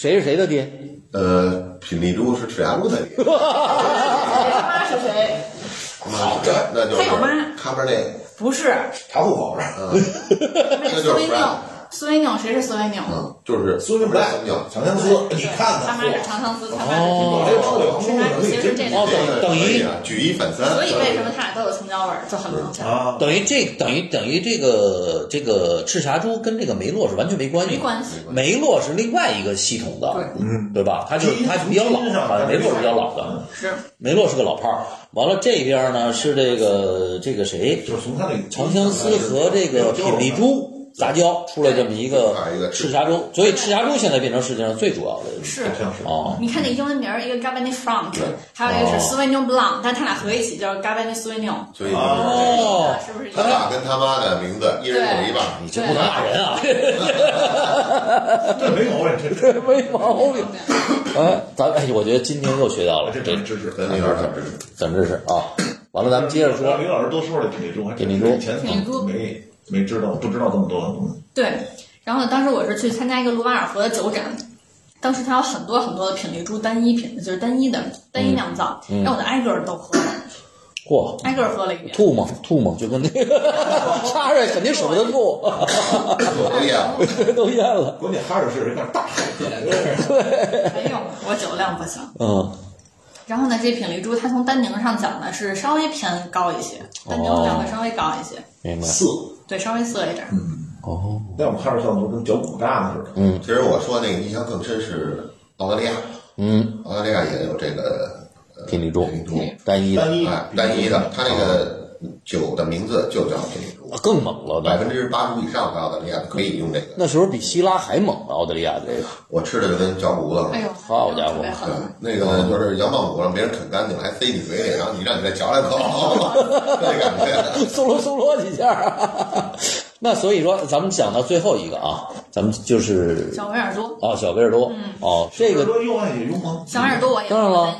A: 谁是谁的爹？
B: 呃，品丽珠是赤牙珠的爹，
D: 他是妈是谁？
B: 好的，那就是
D: 他有妈
B: 卡本内，
D: 不是，
C: 查户口是
B: 嗯，
D: 那
B: 那就是
D: 斯维纽
B: Fran，
D: 斯维纽谁是苏维纽？
B: 嗯，就是
C: 苏维布莱
B: 纽，
C: 长相思，你看看
D: 他妈
C: 看，
D: 是长相思，他妈是
A: 哦。等于
B: 啊，举一反三，
D: 所以为什么他俩都有青椒味儿，就很明显。
C: 啊，
A: 等于这等于等于这个这个赤霞珠跟这个梅洛是完全没关系，
D: 没关系
A: 梅洛是另外一个系统的，
D: 对
C: 嗯，
A: 对吧？他就是他比较老，啊，梅洛是比较老的，
D: 是
A: 梅洛是个老炮儿。完了这边呢是这个这个谁，
C: 就是从他那个
A: 长相思和这个品丽珠杂交出来这么一个
B: 啊一个
A: 赤霞珠，所以赤霞珠现在变成世界上最主要的
D: 是。
C: 好像是
A: 哦。
D: 你看那英文名儿，一个 g a b e r n e t Franc，还有一个是 Sauvignon Blanc，但他俩合一起叫 g a
B: b e r n
D: e t s a u v i g n o n
B: 所以
A: 哦，
D: 是不是？
B: 他爸跟他妈的名字一人有一半，
A: 你这不能骂人啊，
C: 这没毛病，这这
A: 没毛病。哎，咱哎，我觉得今天又学到了
C: 这知识，
B: 跟那边儿知识。
A: 长知识啊。完了，咱们接着说
C: 让李老师多说说这品丽珠，还真
A: 品丽珠
C: 以前
D: 品丽珠
C: 没没知道，不知道这么多的东西。
D: 对，然后当时我是去参加一个卢瓦尔河的酒展，当时它有很多很多的品丽珠单一品，就是单一的单一酿造，让我就挨个儿都喝了，
A: 嚯，
D: 挨个儿喝了一遍。
A: 吐吗？吐吗？就跟那个 哈瑞肯定舍不得吐，
B: 都咽了，
A: 都咽了。
C: 关键哈瑞是有点大海边，
D: 没有，我酒量不行。
A: 嗯，
D: 然后呢，这品丽珠它从单宁上讲呢是稍微偏高一些，单宁量会稍微高一些，
A: 明白。
C: 涩。
D: 对，稍微涩一点。
A: 嗯哦，
C: 那我们看着像都跟脚骨大似的。
A: 嗯
B: 其实我说那个印象更深是澳大利亚，
A: 嗯，
B: 澳大利亚也有这个呃
A: 品丽珠
B: 品丽珠，
A: 单一的
C: 单一
B: 哎，单一的，它那个酒的名字就叫这个，啊，
A: 更猛了。
B: 百分之八十五以上的澳大利亚可以用这个。
A: 那时候比希拉还猛啊，澳大利亚这个。
B: 我吃的就跟嚼骨头了，
D: 哎呦，
A: 好家伙
B: 对，那个就是羊棒骨让别人啃干净，还塞你嘴里，然后你让你再嚼两口，那感觉。
A: 松罗松罗几下。那所以说，咱们讲到最后一个啊，咱们就是
D: 小维尔多，
A: 哦，小维尔多，哦，这个
C: 用啊也用吗？
D: 小维尔多我也
A: 当然了。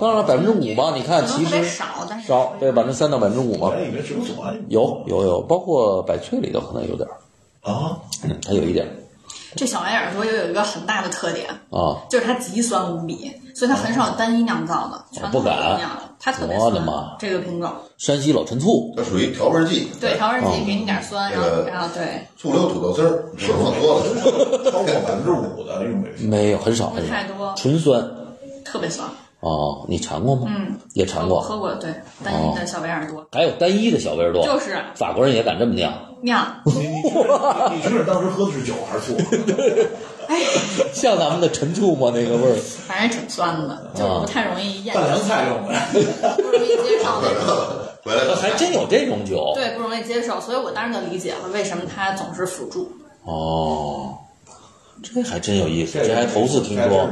A: 当然百分之五吧，你看其实
D: 少，但是
A: 少，对，百分之三到百分之五嘛
C: 有
A: 有有有，包括百萃里头可能有点儿，
C: 啊，
A: 嗯，它有一点
D: 这小维尔多又有一个很大的特点，
A: 啊，
D: 就是它极酸无比，所以它很少有单一酿造的，全都是
A: 不敢
D: 一样的。它特别酸
A: 我的妈，
D: 这个品种，
A: 山西老陈醋，
B: 它属于调味剂，
D: 对，调味
A: 哦
D: 剂给你点酸，然后然后对，
B: 醋溜土豆丝儿，是放多了。
C: 超过百分之五的用这个。
A: 没有很少
D: 不
A: 很少
D: 太，多，
A: 纯酸
D: 特别酸。
A: 哦，你尝过吗？
D: 嗯，
A: 也尝过，
D: 喝过，对，单一的小白耳朵，
A: 还有单一的小白耳朵，
D: 就是
A: 法国人也敢这么酿，
D: 酿，
C: 你你确认你确认当时喝的是酒还是醋？
D: 哎，
A: 像咱们的陈醋吗？那个味儿，
D: 反正挺酸的，就不太容易咽，
C: 拌凉菜用的。
D: 不容易接受那种。
B: 回来
A: 还真有这种酒
D: 对，不容易接受，所以我当时就理解了为什么他总是辅助。
A: 哦，这还真有意思，这还头次听说。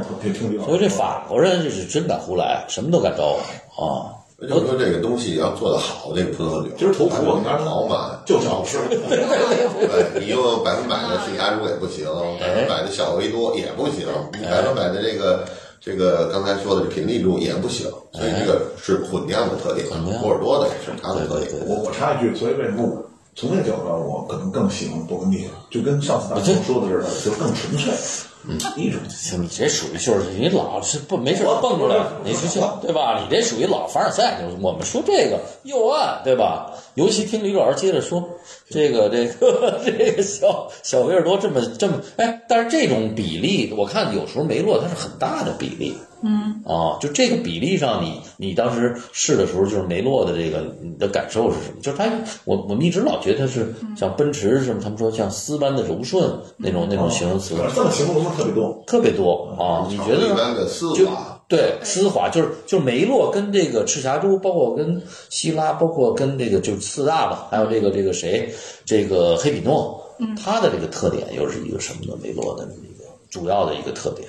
A: 所以这法国人这是真敢胡来，什么都敢招啊！
B: 就是说这个东西要做得好，这个葡萄酒，
C: 今儿头苦我拿
B: 好嘛，
C: 就是好吃。
B: 对你用百分百的赤霞珠也不行，百分百的小维多也不行，百分百的这个这个刚才说的这品丽珠也不行，所以这个是混酿的特点，波尔多的也是它的特点。
C: 我我插一句，所以为什么我从那个角度上，我可能更喜欢勃艮第，就跟上次大家说的似的，就更纯粹。嗯，一种行
A: 你这属于就是你老是不没事蹦出来，你去笑对吧？你这属于老凡尔赛，就是我们说这个右岸对吧？尤其听李老师接着说这个这个 这个小小维尔多这么这么哎，但是这种比例，我看有时候梅洛它是很大的比例，嗯啊，就这个比例上你，你当时试的时候，就是梅洛的这个你的感受是什么？就是它，我我们一直老觉得它是像奔驰什么，他们说像丝般的柔顺那种那种形容词。
C: 这么形容的特别多。
A: 特别多啊！你觉得呢？
B: 一般的丝
A: 就
B: 滑，
A: 对丝滑，就是就是梅洛跟这个赤霞珠，包括跟希拉，包括跟这个就是四大吧，还有这个这个谁，这个黑比诺，它的这个特点又是一个什么呢？梅洛的一个主要的一个特点。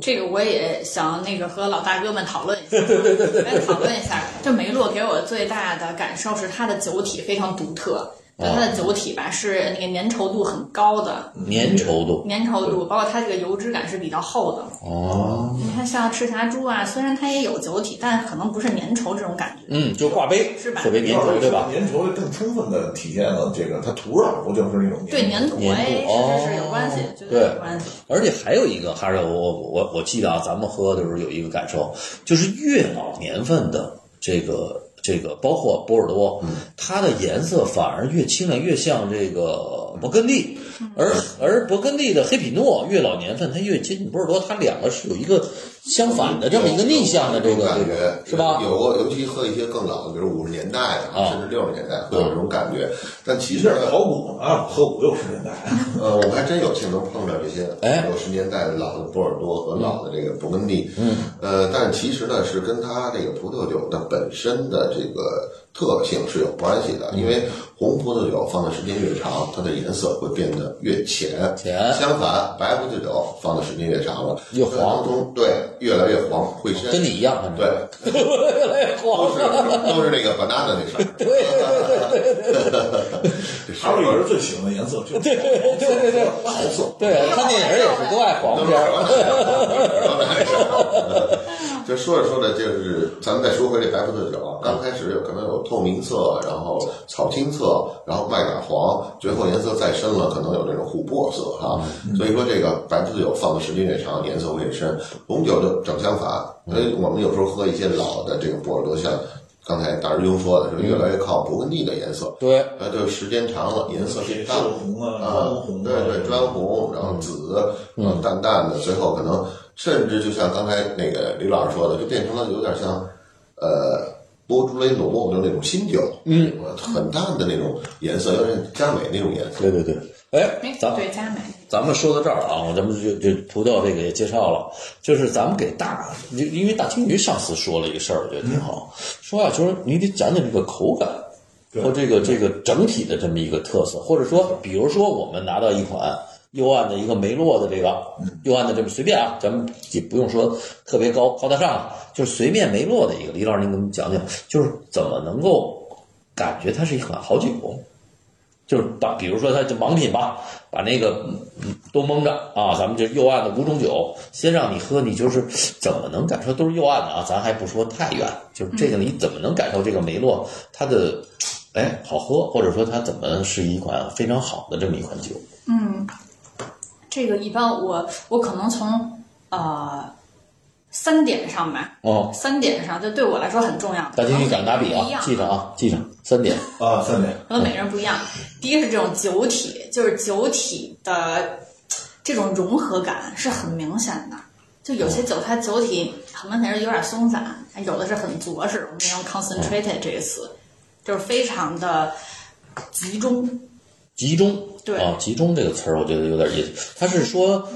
D: 这个我也想那个和老大哥们讨论一下，来讨论一下。这梅洛给我最大的感受是它的酒体非常独特，就它的酒体吧是那个粘稠度很高的，
A: 粘稠度
D: 粘稠度，包括它这个油脂感是比较厚的。
A: 哦，
D: 你看像赤霞珠啊，虽然它也有酒体，但可能不是粘稠这种感觉。
A: 嗯，就挂杯
D: 是吧
A: 特别粘稠，对吧？
C: 粘稠更充分的体现了这个它土壤不就是那种
D: 对粘土，
A: 粘土
D: 哎，
A: 哦
D: 是是是有关系，绝
A: 对
D: 对有关系。
A: 而且还有一个，还是我我我我记得啊，咱们喝的时候有一个感受，就是越老年份的这个这个包括波尔多，
B: 嗯
A: 它的颜色反而越清亮，越像这个勃艮第，而而勃艮第的黑皮诺越老年份，它越接近波尔多，它两个是有一个相反的这么一个逆向的这个
B: 感觉
A: 是吧？
B: 有过，尤其喝一些更老的，比如五十年代的，
A: 啊
B: 甚至六十年代会有这种感觉。但其实
C: 考古啊，喝五六十年代，
B: 呃，我们还真有幸能碰到这些
A: 哎
B: 六十年代的老的波尔多和老的这个勃艮第。嗯，呃，但其实呢是跟它这个葡萄酒的本身的这个特性是有关系的，因为红葡萄酒放的时间越长，它的颜色会变得越浅。
A: 浅。
B: 相反，白葡萄酒放的时间越长了，
A: 越黄。
B: 中对越来越黄，会深。
A: 跟你一样，
B: 对，
A: 越来越黄。
B: 都是都是那个 banana 那事儿。对对对对对，
C: 哈瑞尔最喜欢的颜色就是对对对对对桃色。
A: 对，看电影也是都爱黄片儿。
B: 就说着说着，就是咱们再说回这白葡萄酒啊，刚开始有可能有透明色，然后草青色，然后麦秆黄，最后颜色再深了，可能有这种琥珀色哈。所以说这个白葡萄酒放的时间越长，颜色会越深。红酒就正相反，所以我们有时候喝一些老的这个波尔多，像刚才大师兄说的，是越来越靠勃艮第的颜色。
A: 对，
B: 呃，就时间长了，颜色变淡
C: 红啊
B: 啊
C: 砖红啊，
B: 对对，砖红，然后紫，嗯，淡淡的，最后可能甚至就像刚才那个李老师说的，就变成了有点像，呃，波朱雷努，就那种新酒，嗯，很淡的那种颜色，有点佳美那种颜色。
A: 对对对，哎
D: 哎，，
A: 咱
D: 对佳美，
A: 咱们说到这儿了啊，咱们就就涂掉这个也介绍了，就是咱们给大，因因为大青鱼上次说了一个事儿，我觉得挺好，说啊，就是你得讲讲这个口感和这个这个整体的这么一个特色，或者说，比如说我们拿到一款右岸的一个梅洛的这个右岸的这么随便啊，咱们也不用说特别高高大上，就是随便梅洛的一个，李老师您给我们讲讲，就是怎么能够感觉它是一款好酒。就是把，比如说它就盲品吧，把那个嗯都蒙着啊，咱们就右岸的五种酒，先让你喝，你就是怎么能感受都是右岸的啊？咱还不说太远，就是这个你怎么能感受这个梅洛它的哎好喝，或者说它怎么是一款非常好的这么一款酒？
D: 嗯，这个一般我我可能从呃三点上吧，
A: 哦，
D: 三点上，这对我来说很重要。
A: 大金鱼敢打比啊记上啊，记上三点。
C: 啊，三点。
D: 可能每个人不一样。第一个是这种酒体，就是酒体的这种融合感是很明显的。就有些酒它酒体很明显是有点松散，有的是很着实。我们用 concentrated 这个词，就是非常的集中。
A: 集中，
D: 对
A: 啊，集中这个词儿我觉得有点意思。他是说，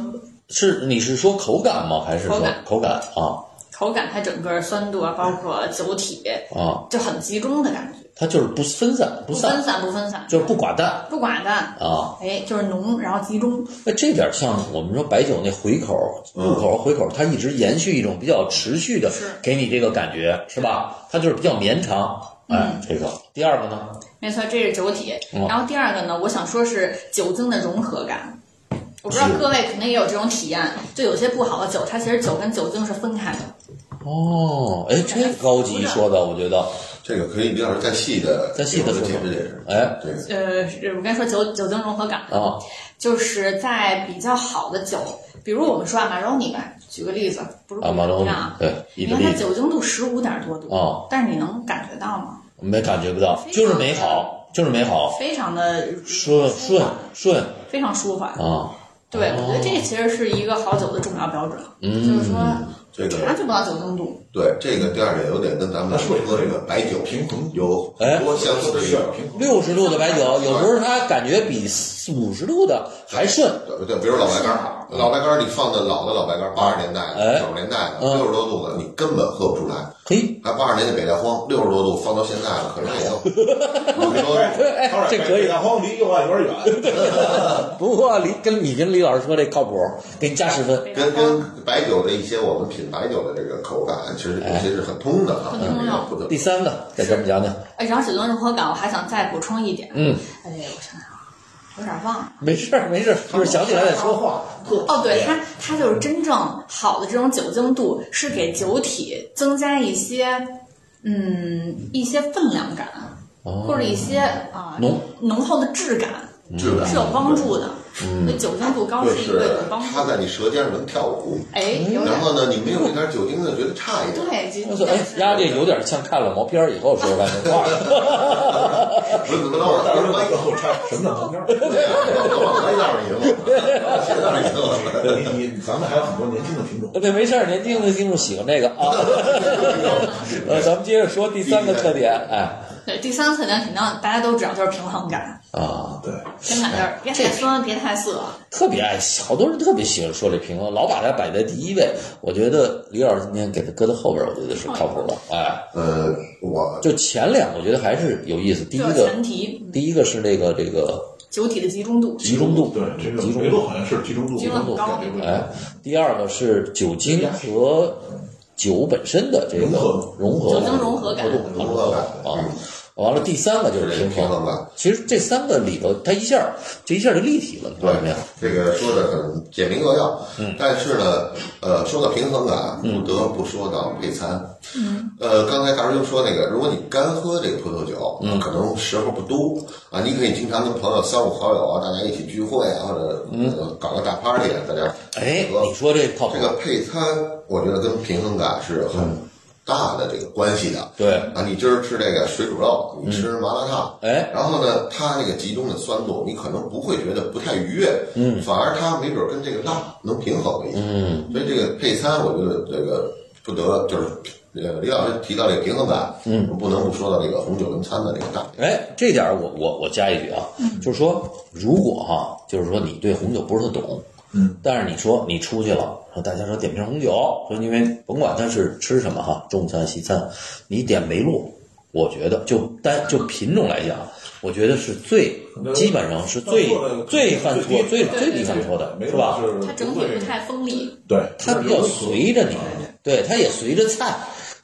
A: 是你是说口感吗？还是说
D: 口感
A: 口感啊
D: 口感它整个酸度啊，包括酒体，
A: 啊？
D: 就很集中的感觉，
A: 它就是不分散不散，
D: 不分散不分散，
A: 就是不寡淡
D: 不寡淡，
A: 啊。
D: 哎，就是浓，然后集中。
A: 那这点像我们说白酒那回口、入口、回口，它一直延续一种比较持续的，给你这个感觉，是吧？它就是比较绵长。哎，这个第二个呢？
D: 没错，这是酒体。
A: 嗯
D: 然后第二个呢，我想说是酒精的融合感。我不知道各位肯定也有这种体验，就有些不好的酒，它其实酒跟酒精是分开的。
A: 哦，哎，这高级说的，我觉得，
B: 这个可以李老师再细的
A: 再细的说
B: 解释解释。
A: 哎。
B: 对
D: 呃，我跟你说酒酒精融合感，
A: 啊，
D: 就是在比较好的酒，比如我们说啊马 a 尼吧，举个例子，不是
A: 啊，马龙
D: 不一样啊，
A: 对，意
D: 你看它酒精度十五点多度，
A: 哦
D: 但是你能感觉到吗？
A: 没感觉不到，就是美好，就是美好，
D: 非常的
A: 顺顺顺。
D: 非常舒缓。
A: 啊，
D: 对，我觉得这其实是一个好酒的重要标准，
A: 嗯
D: 就是说
B: 这个
D: 茶就不到酒精度。
B: 对这个第二点有点跟咱们喝这个白酒
C: 平衡
B: 有多相似的地方。
A: 六十度的白酒，有时候它感觉比五十度的还顺。
B: 对对，比如老白干儿，老白干儿你放的老的老白干儿，八十年代
A: 哎
B: 的、九十年代的，
A: 嗯
B: 六十多度的，你根本喝不出来。
A: 嘿，
B: 还八十年代北大荒，六十多度放到现在了，可能也就五十多度。
A: 哎，这可以。
C: 大荒离右岸有点远。
A: 不过李跟你跟李老师说这靠谱，给你加十分。
B: 跟跟白酒的一些我们品白酒的这个口感，其实有些是很通的啊，
D: 很通的
A: 第三个再给我们讲讲，
D: 哎，然后酒精融合感，我还想再补充一点。
A: 嗯，
D: 哎，我想想啊，有点忘了。
A: 没事儿没事儿，就是想起来再说。
C: 话，
D: 哦，对，它它就是真正好的这种酒精度，是给酒体增加一些嗯一些分量感，或者一些啊、
A: 浓
D: 浓厚的质感，
B: 质感
D: 是有帮助的。那酒精度高
B: 是
D: 一个有帮助
B: 它。在你舌尖上能跳舞，
D: 哎，
B: 然后呢，你没有一点酒精呢，觉得差一点。
D: 对，其实
A: 我说，哎，丫这有点像看了毛片儿以后说出来那话。
B: 不是怎么着？
C: 到时候
B: 我
C: 一个后差什么叫毛片儿？
B: 往那样赢了，现在赢了。
C: 对你你咱们还有很多年轻的听众，
A: 对，没事儿，年轻的听众喜欢这个啊。呃，咱们接着说第三个特点，哎，
D: 对第三个特点肯定大家都知道，就是平衡感。
A: 啊，
C: 对，
D: 平衡感就是别太酸，别太涩。
A: 特别爱，好多人特别喜欢说这平衡，老把它摆在第一位。我觉得李老师今天给它搁在后边，我觉得是靠谱的。哎，
B: 呃，我
A: 就前两，我觉得还是有意思。第一个
D: 前提，
A: 第一个是那个这个
D: 酒体的集中度。
A: 集中度，
C: 对这个
A: 集中度。
C: 好像是集中度，
D: 集中度高
A: 哎。，第二个是酒精和酒本身的这个融合
D: 酒精融合感
A: 度
B: 融合感
A: 啊。完了，第三个就是平衡
B: 平衡感。
A: 其实这三个里头，它一下这一下就立体了，你发
B: 对
A: 现没有？
B: 这个说的很简明扼要，嗯，但是呢，呃，说到平衡感，不得不说到配餐，嗯，呃，刚才大师兄说那个，如果你干喝这个葡萄酒，嗯，可能时候不多。啊，你可以经常跟朋友三五好友啊，大家一起聚会啊，或者呃搞个大 party 啊，大家。
A: 哎，你说这靠谱
B: 这？个配餐，我觉得跟平衡感是很大的这个关系的。
A: 对。
B: 啊，你今儿吃这个水煮肉，你吃麻辣烫，
A: 哎。
B: 然后呢，它那个集中的酸度，你可能不会觉得不太愉悦，嗯，反而它没准儿跟这个辣能平衡一下，嗯，所以这个配餐，我觉得这个不得就是。呃，李老师提到这个平衡感，嗯，不能不说到这个红酒跟餐的这个大
A: 哎，这点我我我加一句啊，就是说，如果哈、就是说你对红酒不是特懂，嗯，但是你说你出去了，说大家说点瓶红酒，说因为甭管他是吃什么哈，中餐西餐，你点梅洛，我觉得就单就品种来讲，我觉得是最基本上是最最犯错最最低犯错的是吧？
D: 它整体不太锋利。
C: 对，
A: 它比较随着你，对，它也随着菜。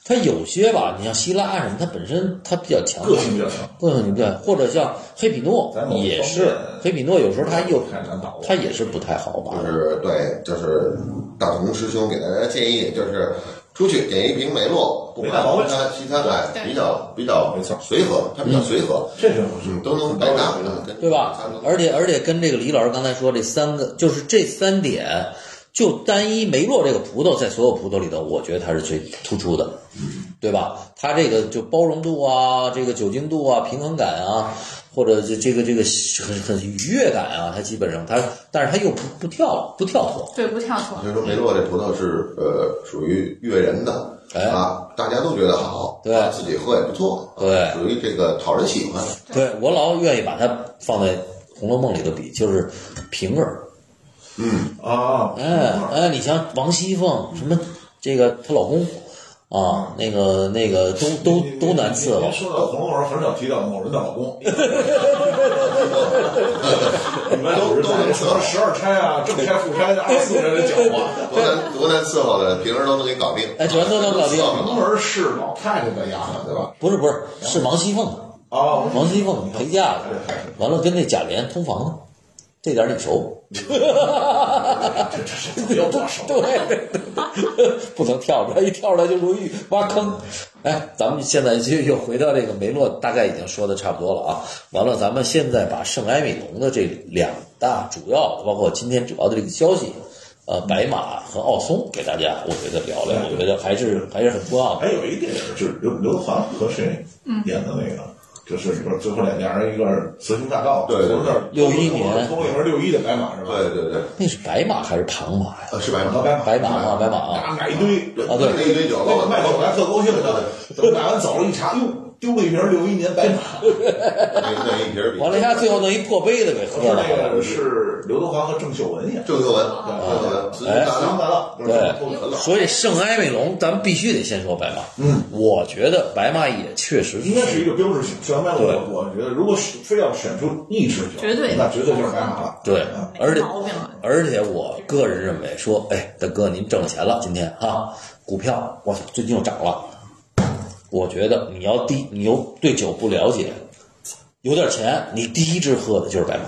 A: 它有些吧，你像希腊什么，它本身它比较强，
C: 个性比较强，
A: 个性比较，或者像黑皮诺也是。黑皮诺，有时候它又
C: 太难把握
A: 它也是不太好吧。
B: 就是对，就是大同师兄给大家建议，就是出去点一瓶梅洛，不管中餐西餐，哎，比较比较
C: 没错。
B: 随和，它比较随和，
C: 这是我
B: 嗯，都能白搭，跟
A: 对吧？而且而且跟这个李老师刚才说这三个，就是这三点，就单一梅洛这个葡萄，在所有葡萄里头，我觉得它是最突出的，对吧？它这个就包容度啊，这个酒精度啊，平衡感啊，或者这这个这个很很愉悦感啊，它基本上它，但是它又不不跳不跳脱，
D: 对，不跳脱。
B: 所以说梅洛这葡萄是呃属于悦人的，
A: 哎
B: 啊，大家都觉得好，
A: 对
B: 啊自己喝也不错，啊
A: 对
B: 属于这个讨人喜欢。
A: 对我老愿意把它放在《红楼梦》里头比，就是平儿。
C: 啊，
A: 哎哎，你像王熙凤什么这个她老公啊，那个那个都都都难伺候。
C: 说到红楼梦，很少提到某人的老公，你们都是在什么十二钗啊、正钗、副钗、二四钗的搅和。
B: 多难多难伺候的，平时都能给搞定。
A: 哎全都能搞定
C: 红儿是老太太的丫鬟，对吧？
A: 不是不是，是王熙凤，
C: 哦，
A: 王熙凤陪嫁的，完了跟那贾琏通房呢，这点你熟？
C: 这这是怎么又多少？
A: 对，不能跳出来，一跳出来就容易挖坑。哎，咱们现在就又回到这个梅洛，大概已经说的差不多了啊。完了，咱们现在把圣埃米隆的这两大主要，包括今天主要的这个消息，呃，白马和奥松给大家，我觉得聊聊，我觉得还是还是很重要的。
C: 还有一个电影就是刘刘德华和谁演的那个，就是里边最后两家人一个是雌雄大盗，
B: 对对对。
C: 从这儿
A: 61年。
C: 从里边六一的白马是吧？
B: 对对对，
A: 那是白马还是庞马呀？
B: 呃，是白马，
C: 和白马。
A: 白马啊，白马啊，
C: 买一堆
A: 啊对。
B: 那一堆酒，
C: 那个卖酒还特高兴呢，等买完走了一查，哟，丢了一瓶六一年白马。
B: 那那一瓶儿
A: 完了，他最后弄一破杯子给喝了。
C: 那个是刘德华和郑秀文演的，
B: 郑秀文，郑秀文，大盗
C: 当然了，
A: 对，所以圣埃美龙，咱们必须得先说白马。嗯，我觉得白马也确实
C: 应该是一个标志性。选完
A: 对
C: 我，我觉得如果非要选出一支酒，
D: 绝对
C: 那绝对就是白马了。
A: 对，而且而且我个人认为说，哎，大哥您挣钱了，今天啊，股票我操最近又涨了，我觉得你要第你又对酒不了解，有点钱，你第一支喝的就是白马。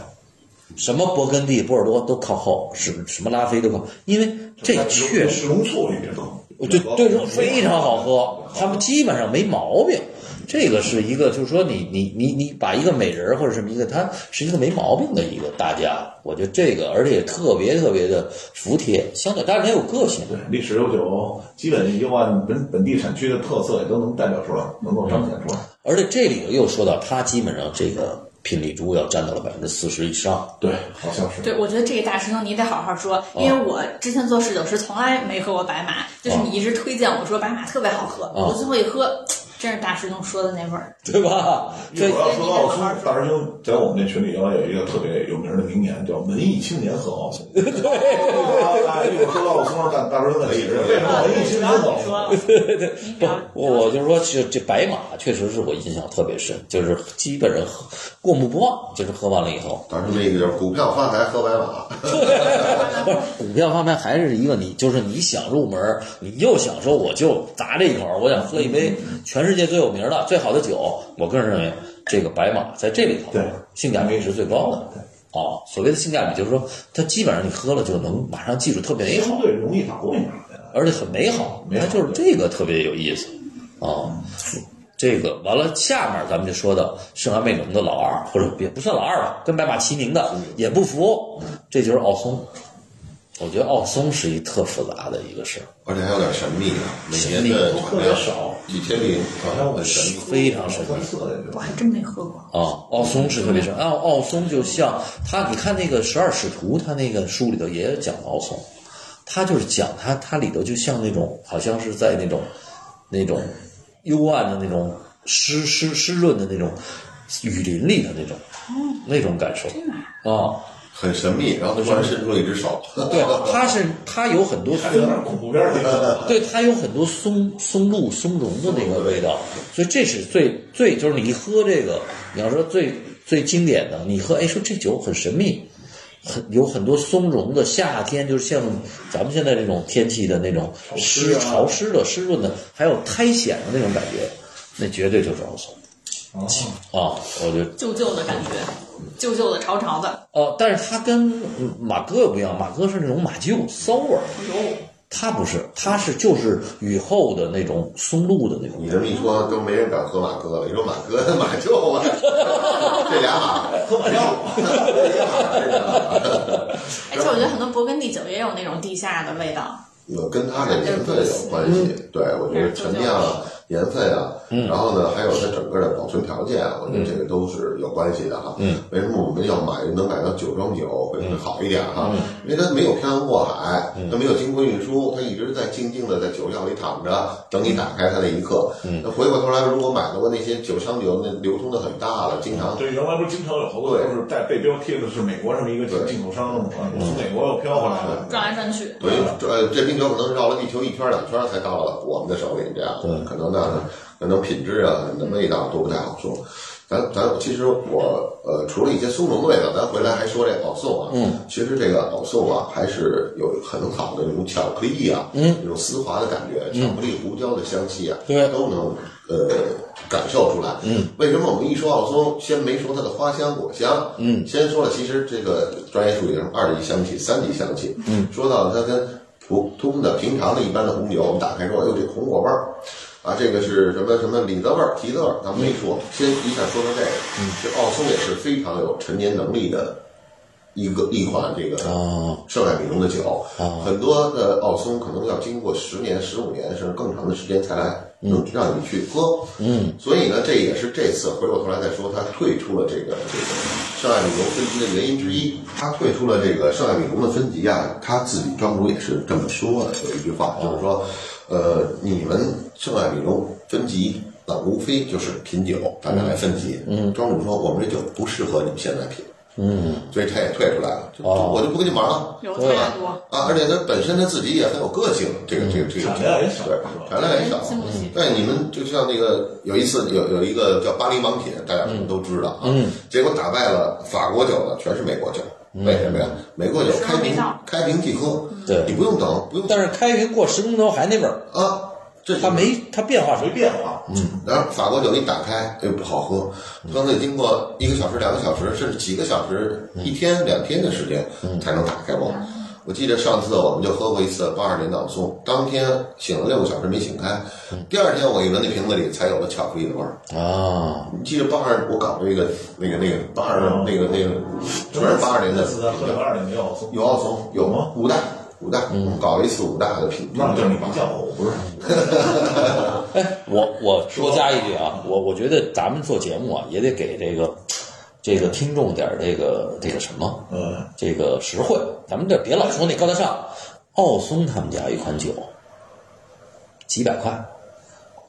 A: 什么勃艮第、波尔多都靠后，什什么拉菲都靠，因为这确实
C: 浓缩一点更
A: 对对，非常好喝，他们基本上没毛病。这个是一个，就是说你你你你把一个美人儿或者什么一个，他是一个没毛病的一个大家，我觉得这个而且也特别特别的服帖，相对当然也有个性。
C: 对，历史悠久，基本又按本本地产区的特色也都能代表出来，能够彰显出来。
A: 而且这里头又说到，它基本上这个品丽珠要占到了百分之四十以上。
C: 对，好像是。
D: 对，我觉得这个大师兄你得好好说，因为我之前做侍酒师从来没喝过白马，就是你一直推荐我说白马特别好喝，我最后一喝。真是大师兄说的那味儿，
A: 对吧？
C: 一会儿要说奥苏，大师兄在我们那群里原来有一个特别有名的名言，叫“文艺青年喝奥松”。对，一会儿说到奥苏，大大师兄在解释为什么文艺青年喝奥松。
A: 对对，不，我我就是说，这这白马确实是我印象特别深，就是基本上过目不忘，就是喝完了以后。
B: 当时那个就是股票发财喝白马。
A: 不 是股票发财还是一个你，就是你想入门，你又想说我就砸这一口，我想喝一杯全世界最有名的、最好的酒。我个人认为，这个白马在这里头，
C: 对
A: 性价比是最高的。哦，所谓的性价比就是说，它基本上你喝了就能马上记住，特别美好
C: 相，对容易把握一点。
A: 而且很美好。
C: 美好
A: 它就是这个特别有意思啊。这个完了，下面咱们就说到圣安美浓的老二，或者也不算老二吧，跟白马齐名的也不服，这就是奥松。我觉得奥松是一特复杂的一个事儿，
B: 而且还有点神秘啊，每年的
C: 都特别少
B: 几千瓶，
C: 好像
B: 很神秘。
A: 非常神秘。
D: 我还真没喝过。
A: 啊，奥松是特别神。奥奥松就像他，你看那个《十二使徒》，他那个书里头也讲奥松，他就是讲他，他里头就像那种，好像是在那种那种幽暗的那种湿湿湿润的那种雨林里的那种那种感受啊。
B: 很神秘，然后突然伸出了一只手，
A: 对，它 是它有很多松
C: 点恐怖片儿那个。
A: 对，它有很多松松露、松茸的那个味道，所以这是最最就是你一喝这个，你要说最最经典的，你喝哎说这酒很神秘，很有很多松茸的，夏天就是像咱们现在这种天气的那种湿
C: 潮湿啊
A: 潮湿的、湿润的，还有苔藓的那种感觉，那绝对就是奥松
C: 哦，
A: 啊！我觉得
D: 旧旧的感觉，旧旧的潮潮的。
A: 哦，但是它跟嗯马哥又不一样，马哥是那种马厩骚味儿，
D: 有
A: 它不是，它是就是雨后的那种松露的那种
B: 你这么一说，都没人敢喝马哥了。你说马哥、马厩啊，这俩马，
C: 喝马尿。
B: 这俩马，这俩马，
D: 而且我觉得很多勃艮第酒也有那种地下的味道。
B: 有跟它的年份有关系。对，我觉得陈酿啊、年份啊，然后呢，还有它整个的保存条件啊，我觉得这个都是有关系的哈。
A: 嗯，
B: 为什么我们要买能买到酒庄酒会会好一点哈？因为它没有漂洋过海，它没有经过运输，它一直在静静的在酒窖里躺着，等你打开它那一刻。嗯，那回过头来，如果买到过那些酒商酒，那流通的很大了，经常
C: 对，原来不是经常有好多都是带背标贴的是美国这么一个进口商，啊从美国又飘回来的。
D: 转来转去，
B: 对，这呃这冰酒可能绕了地球一圈两圈才到了我们的手里，这样，
A: 对
B: 可能呢，可能品质啊、那味道都不太好说。咱咱其实我呃，除了一些松茸的味道，咱回来还说这奥颂啊，
A: 嗯，
B: 其实这个奥颂啊，还是有很好的那种巧克力啊，
A: 嗯，
B: 这种丝滑的感觉，巧克力、胡椒的香气啊，
A: 对
B: 都能呃感受出来。
A: 嗯，
B: 为什么我们一说奥松，先没说它的花香果香？
A: 嗯
B: 先说了，其实这个专业术语是二级香气、三级香气。
A: 嗯，
B: 说到了它跟普通的平常的一般的红酒，我们打开说，哎呦，这红果味儿。啊，这个是什么什么李子味儿、提子味儿，咱们没说，先一下说说这个。嗯，这奥松也是非常有陈年能力的一个一款这个
A: 啊
B: 圣艾米龙的酒。
A: 啊
B: 很多的奥松可能要经过十年、十五年甚至更长的时间才来能让你去喝。
A: 嗯，
B: 所以呢，这也是这次回过头来再说，他退出了这个这个圣艾米龙分级的原因之一。他退出了这个圣艾米龙的分级啊，他自己庄主也是这么说的，有一句话就是说，呃，你们圣艾米农分级。那无非就是品酒，大家来分级。嗯，庄主说我们这酒不适合你们现在品，
A: 嗯，
B: 所以他也退出来了，我就不跟你玩了。
D: 有
A: 对
D: 太多。
B: 啊，而且他本身他自己也很有个性，这个这个这个
C: 产量也少
B: 产量也小
D: 经不起。
B: 对，你们就像那个有一次有有一个叫巴黎盲品，大家可能都知道啊，结果打败了法国酒的全是美国酒，为什么呀？美国酒开瓶开瓶即喝，
A: 对
B: 你不用等，不用
A: 但是开瓶过十分钟还那味儿，
B: 啊，这
A: 它没它变化
C: 没变化，嗯。
B: 然后法国酒一打开，就，不好喝，可能得经过一个小时、两个小时，甚至几个小时、一天、两天的时间才能打开包。我记得上次我们就喝过一次八二年的奥松，当天醒了六个小时没醒开，第二天我一闻那瓶子里才有了巧克力的味儿。
A: 啊，
B: 你记得八二我搞这个那个那个八二那个那个全是八二年的
C: 喝的二年没有松，
B: 有奥松有
C: 吗
B: 五代五代，搞了一次五代的品，
C: 那就是你没叫我，我不是。
A: 哎，我我多加一句啊，我我觉得咱们做节目啊，也得给这个这个听众点儿这个这个什么，
C: 嗯，
A: 这个实惠，咱们这别老说那高大上。奥松他们家一款酒，几百块，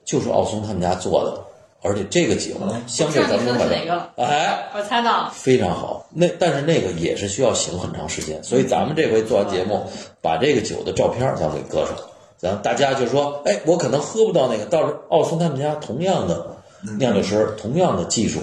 A: 就是奥松他们家做的，而且这个酒相对咱们
D: 我知道你说的是哪个
A: 哎，
D: 我猜到了，
A: 非常好。那但是那个也是需要醒很长时间，所以咱们这回做完节目，把这个酒的照片咱们给搁上，咱大家就说，哎，我可能喝不到那个，到时候奥松他们家同样的酿酒师，同样的技术，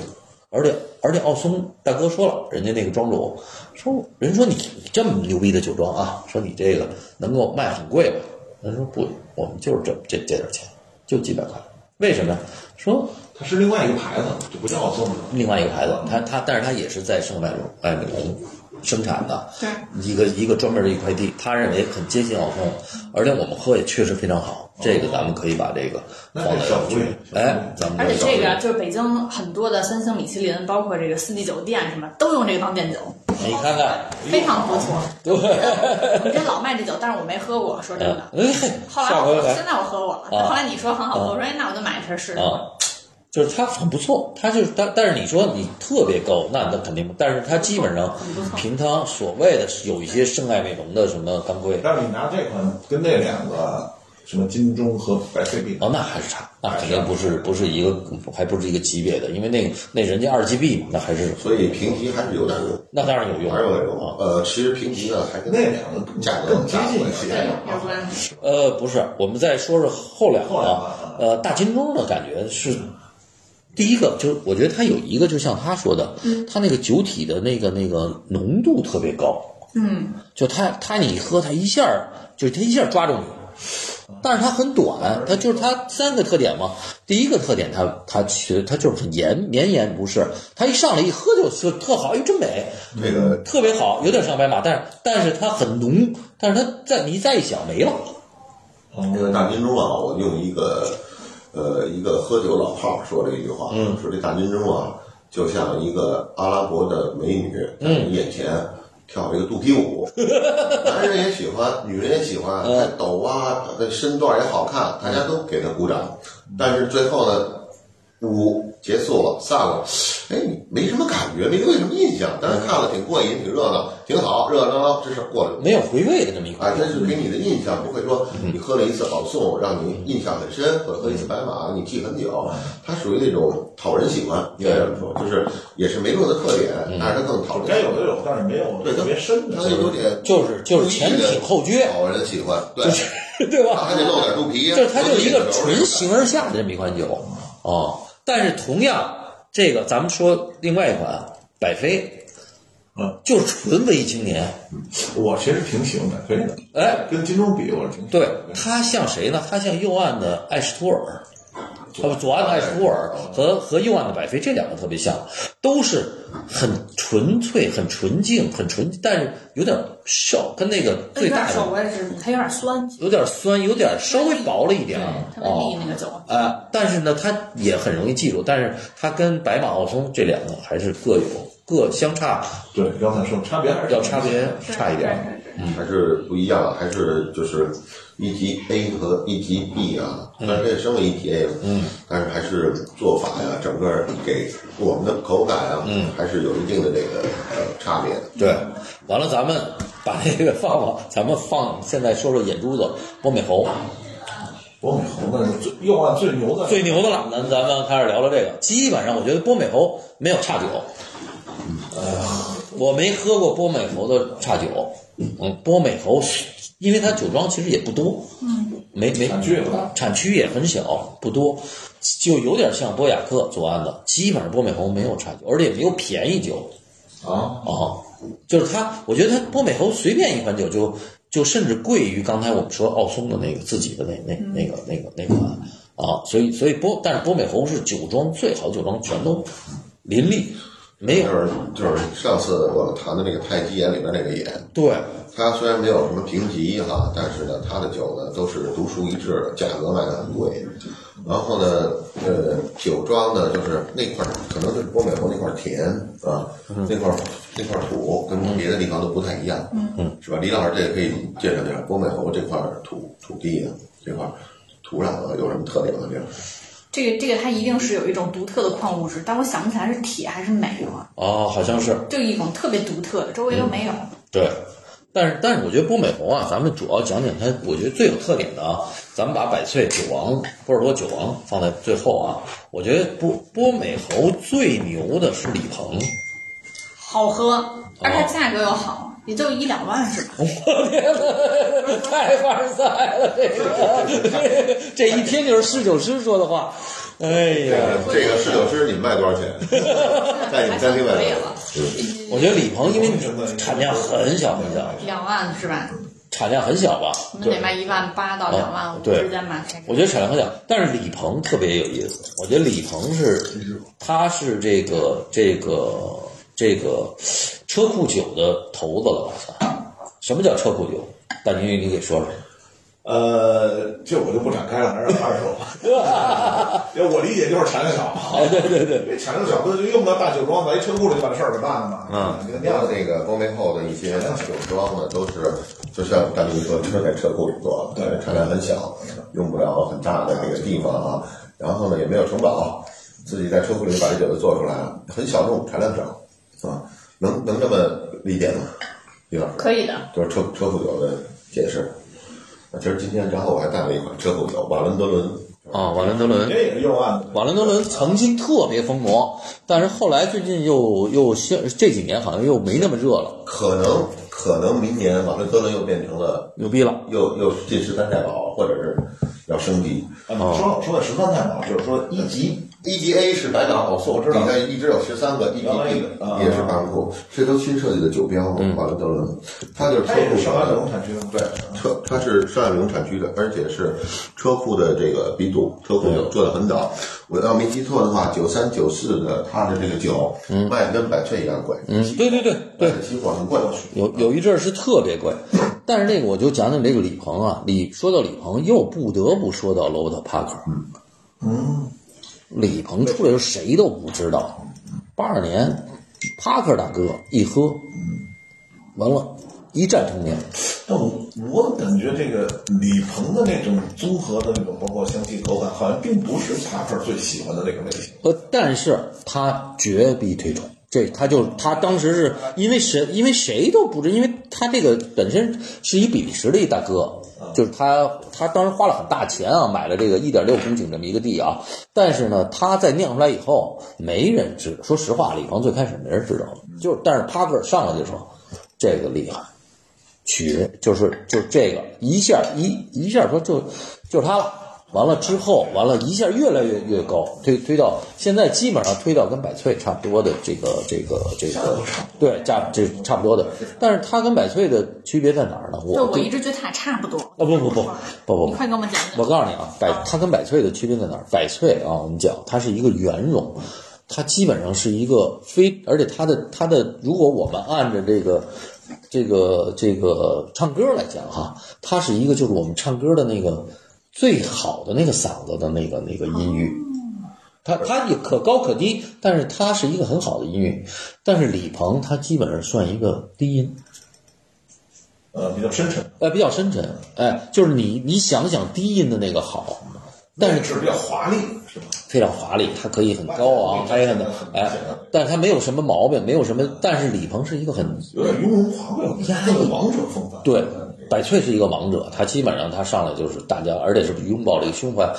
A: 而且而且奥松大哥说了，人家那个庄主说，人说你你这么牛逼的酒庄啊，说你这个能够卖很贵吧？人说不，我们就是这这这点钱，就几百块。为什么呀？说
C: 它是另外一个牌子，就不叫奥松了。
A: 另外一个牌子，它它，但是它也是在圣麦隆麦美隆生产的，
D: 对。
A: 一个一个专门的一块地，他认为很接近奥松，而且我们喝也确实非常好，这个咱们可以把这个放在去，哎，咱们
D: 而且这个就是北京很多的三星米其林，包括这个四季酒店什么，都用这个当店酒，
A: 你看看，
D: 非常不错。
A: 对，
D: 你这老卖这酒，但是我没喝过，说真的。
A: 哎，
D: 后来现在我喝过了，
A: 啊。
D: 后来你说很好喝，我说哎那我就买一瓶试试。
A: 啊，就是它很不错，它就是但但是你说你特别高，那那肯定不，但是它基本上平汤所谓的有一些圣爱美容的什么干龟，
C: 但是你拿这款跟那两个什么金钟和白翠碧，
A: 哦，那还是差，那肯定不是不是一个，还不是一个级别的，因为那个那人家二 GB 嘛，那还是
B: 所以评级还是有点用，
A: 那当然有用
B: 还是有点用。
A: 啊。
B: 呃，其实评级呢还跟
C: 那两个
B: 价格
C: 更接近一些
A: 呃，不是，我们再说说后两个啊
C: 个，
A: 呃，大金钟的感觉是。第一个就是，我觉得它有一个，就像他说的，它那个酒体的那个那个浓度特别高，
D: 嗯，
A: 就它它你一喝，它一下儿就它一下抓住你，但是它很短，它就是它三个特点嘛。第一个特点它，它其实它就是很绵绵延不是，它一上来一喝就就特好，哎，真美，
B: 那个
A: 特别好，有点像白马，但是但是它很浓，但是它再你再一想没了，
B: 那个大金钟啊，我用一个呃一个喝酒老炮儿说了一句话，
A: 嗯。
B: 说这大军中啊，就像一个阿拉伯的美女在你眼前跳一个肚皮舞，男人也喜欢，女人也喜欢，
A: 嗯
B: 她抖啊，那身段也好看，大家都给她鼓掌，但是最后呢，舞结束了，散了，哎，你没什么感觉，没留下什么印象，但是看了挺过瘾，挺热闹，挺好，热热闹闹，这事儿过了。
A: 没有回味的这么一
B: 啊，
A: 款。
B: 但是给你的印象不会说你喝了一次保送让你印象很深，或者喝一次白马你记很久，它属于那种讨人喜欢，应该这么说，就是也是梅洛的特点，但是它更讨人喜欢，
C: 该有的有，但是没有
B: 对
C: 特别深的。
B: 它。有点
A: 就是就是前挺后撅，
B: 讨人喜欢，对，
A: 对吧？
B: 还得露点肚皮，
A: 就是它就是一个纯形而下的这么一款酒。啊。但是同样，这个咱们说另外一款百飞，
C: 啊，
A: 就是纯文艺青年。
C: 我其实挺喜欢百飞的，
A: 哎，
C: 跟金钟比，我是挺喜欢
A: 对
C: 百菲，
A: 它像谁呢？他像右岸的艾什托尔，呃不，左岸的艾士托尔和和右岸的百菲这两个特别像，都是很纯粹、很纯净、很纯，但是有点少，跟那个最大
D: 手
A: 的
D: 我也是，它有点酸，
A: 有点酸，有点稍微薄了一点
D: 啊，特别
A: 哦
D: 腻那个酒。
A: 啊，但是呢，它也很容易记住。但是它跟白马奥松这两个还是各有各相差，
C: 对，刚才说差别还是
A: 要差别差一点儿。
B: 还是不一样，还是就是一级 A 和一级 B 啊，但是这也升为一级 A 了，嗯，但是还是做法呀，整个给我们的口感啊，嗯，还是有一定的这个呃差别的。
A: 对，完了咱们把这个放放，咱们放现在说说眼珠子波美猴，
C: 波美猴那是最右岸最牛的，
A: 最牛的了。咱咱们开始聊聊这个，基本上我觉得波美猴没有差酒。呃，我没喝过波美猴的差酒。嗯，波美侯因为它酒庄其实也不多，嗯，没没
C: 产区也不大。
A: 产区也很小，不多，就有点像波雅克左岸的，基本上波美侯没有产酒，而且也没有便宜酒。
C: 啊，
A: 啊，就是它，我觉得它波美侯随便一款酒就就甚至贵于刚才我们说奥松的那个自己的那那那个那个那款啊，所以所以波，但是波美侯是酒庄最好的酒庄全都林立，没有
B: 就是就是上次我们谈的那个太极眼里边那个眼，
A: 对
B: 它虽然没有什么评级哈，但是呢，它的酒呢都是独树一帜的，价格卖的很贵。然后呢，呃，酒庄呢就是那块儿可能就是波美侯那块儿田啊，那块儿那块儿土跟别的地方都不太一样，嗯，是吧？李老师这个可以介绍介绍波美侯这块儿土土地啊，这块儿土壤啊有什么特点吗？这样？
D: 这个这个它一定是有一种独特的矿物质，但我想不起来是铁还是镁了，
A: 哦，好像是
D: 就一种特别独特的，周围都没有。
A: 对。但是，但是我觉得波美侯啊，咱们主要讲讲它，我觉得最有特点的啊，咱们把百岁酒王波尔多酒王放在最后啊。我觉得波波美侯最牛的是李鹏，
D: 好喝，而且价格又好，也就一两万是吧？
A: 我天哪，太凡尔赛了，这个，这一听就是侍酒师说的话。哎呀，
B: 这个侍酒师你们卖多少钱？在你们餐厅卖多少？
A: 我觉得李鹏因为产量很小很小，
D: 两万是吧？
A: 产量很小吧？
D: 我们得卖一万八到两万五之间吧。
A: 我觉得产量很小，但是李鹏特别有意思。我觉得李鹏是，他是这个这个这个车库酒的头子了我操。什么叫车库酒？大宁宇，你给说说。
C: 呃，这我就不展开了，还是二手吧。因为我理解就是产量小，
A: 哎，对对对，
C: 产量小，不就用不到大酒庄，在一车库里就把这事儿给办了嘛。
A: 嗯
C: 这个酿
B: 酿那个波梅后的一些酒庄呢，都是就像大明说，车在车库里做，
C: 对
B: 产量很小，用不了很大的这个地方啊。然后呢，也没有城堡，自己在车库里把这酒都做出来了，很小众，产量少，啊，能能这么理解吗？李老师，
D: 可以的。
B: 就是车车库酒的解释。啊其实今天，然后我还带了一款车后脚，瓦伦德伦。
A: 啊，瓦伦德伦
C: 这，也是右岸的。
A: 瓦伦德伦曾经特别疯魔，但是后来最近又又像这几年好像又没那么热了，
B: 可能可能明年瓦伦德伦又变成了
A: 牛逼了。
B: 又又进十三太保，或者是要升级。
C: 啊，你说说的十三太保，就是说一级
B: 一级 A 是白马，
C: 我知道
B: 底下一直有十三个，一级
C: 原来
B: B
C: 啊
B: 也是巴尔库，这都新设计的酒标，完了德伦，它就是车库
C: 它也是上海农产区的
B: 对，车它是上海龙产区的，而且是车库的这个鼻祖，车库酒做的很早。我要没记错的话，九三九四的它的这个酒卖的跟百翠一样贵，
A: 嗯，对对对对，
B: 期货很贵。
A: 有有一阵儿是特别贵，但是这个我就讲讲这个李鹏啊，李说到李鹏又不得不说到罗伯特帕克，
C: 嗯，
A: 李鹏出来时候谁都不知道，八二年，帕克大哥一喝，完了，一战成名。
C: 但我我感觉这个李鹏的那种综合的那种，包括香气口感，好像并不是帕克最喜欢的那个类型。
A: 呃，但是他绝逼推崇。这他就他当时是因为谁？因为谁都不知，因为他这个本身是一比利时的一大哥，就是他他当时花了很大钱啊，买了这个一点六公顷这么一个地啊。但是呢，他在酿出来以后，没人知道。说实话，李鹏最开始没人知道，就是但是帕克上来就说这个厉害，取就是就这个一下一一下说就就是他了。完了之后，完了一下越来越越高，推推到现在基本上推到跟百翠差不多的这个这个这个，对价这差不多的。但是它跟百翠的区别在哪儿呢？
D: 就
A: 我
D: 我一直觉得它俩差不多。
A: 啊不不不不不不，
D: 你快跟我们讲讲。
A: 我告诉你啊，百它跟百翠的区别在哪儿？百翠啊，我们讲它是一个圆融，它基本上是一个非，而且它的它的，如果我们按着这个这个这个唱歌来讲哈，它是一个就是我们唱歌的那个最好的那个嗓子的那个那个音域。他他也可高可低，但是他是一个很好的音域。但是李鹏他基本上算一个低音，
C: 呃，比较深沉，
A: 呃，比较深沉，哎，就是你你想想低音的那个好，但是
C: 是比较华丽，是吧？
A: 非常华丽，它可以很高昂，它也很哎，但是它没有什么毛病，没有什么。但是李鹏是一个很
C: 有点雍容华贵，
A: 压抑
C: 有王者风范。
A: 对，百翠是一个王者，他基本上他上来就是大家，而且是拥抱了一个胸怀。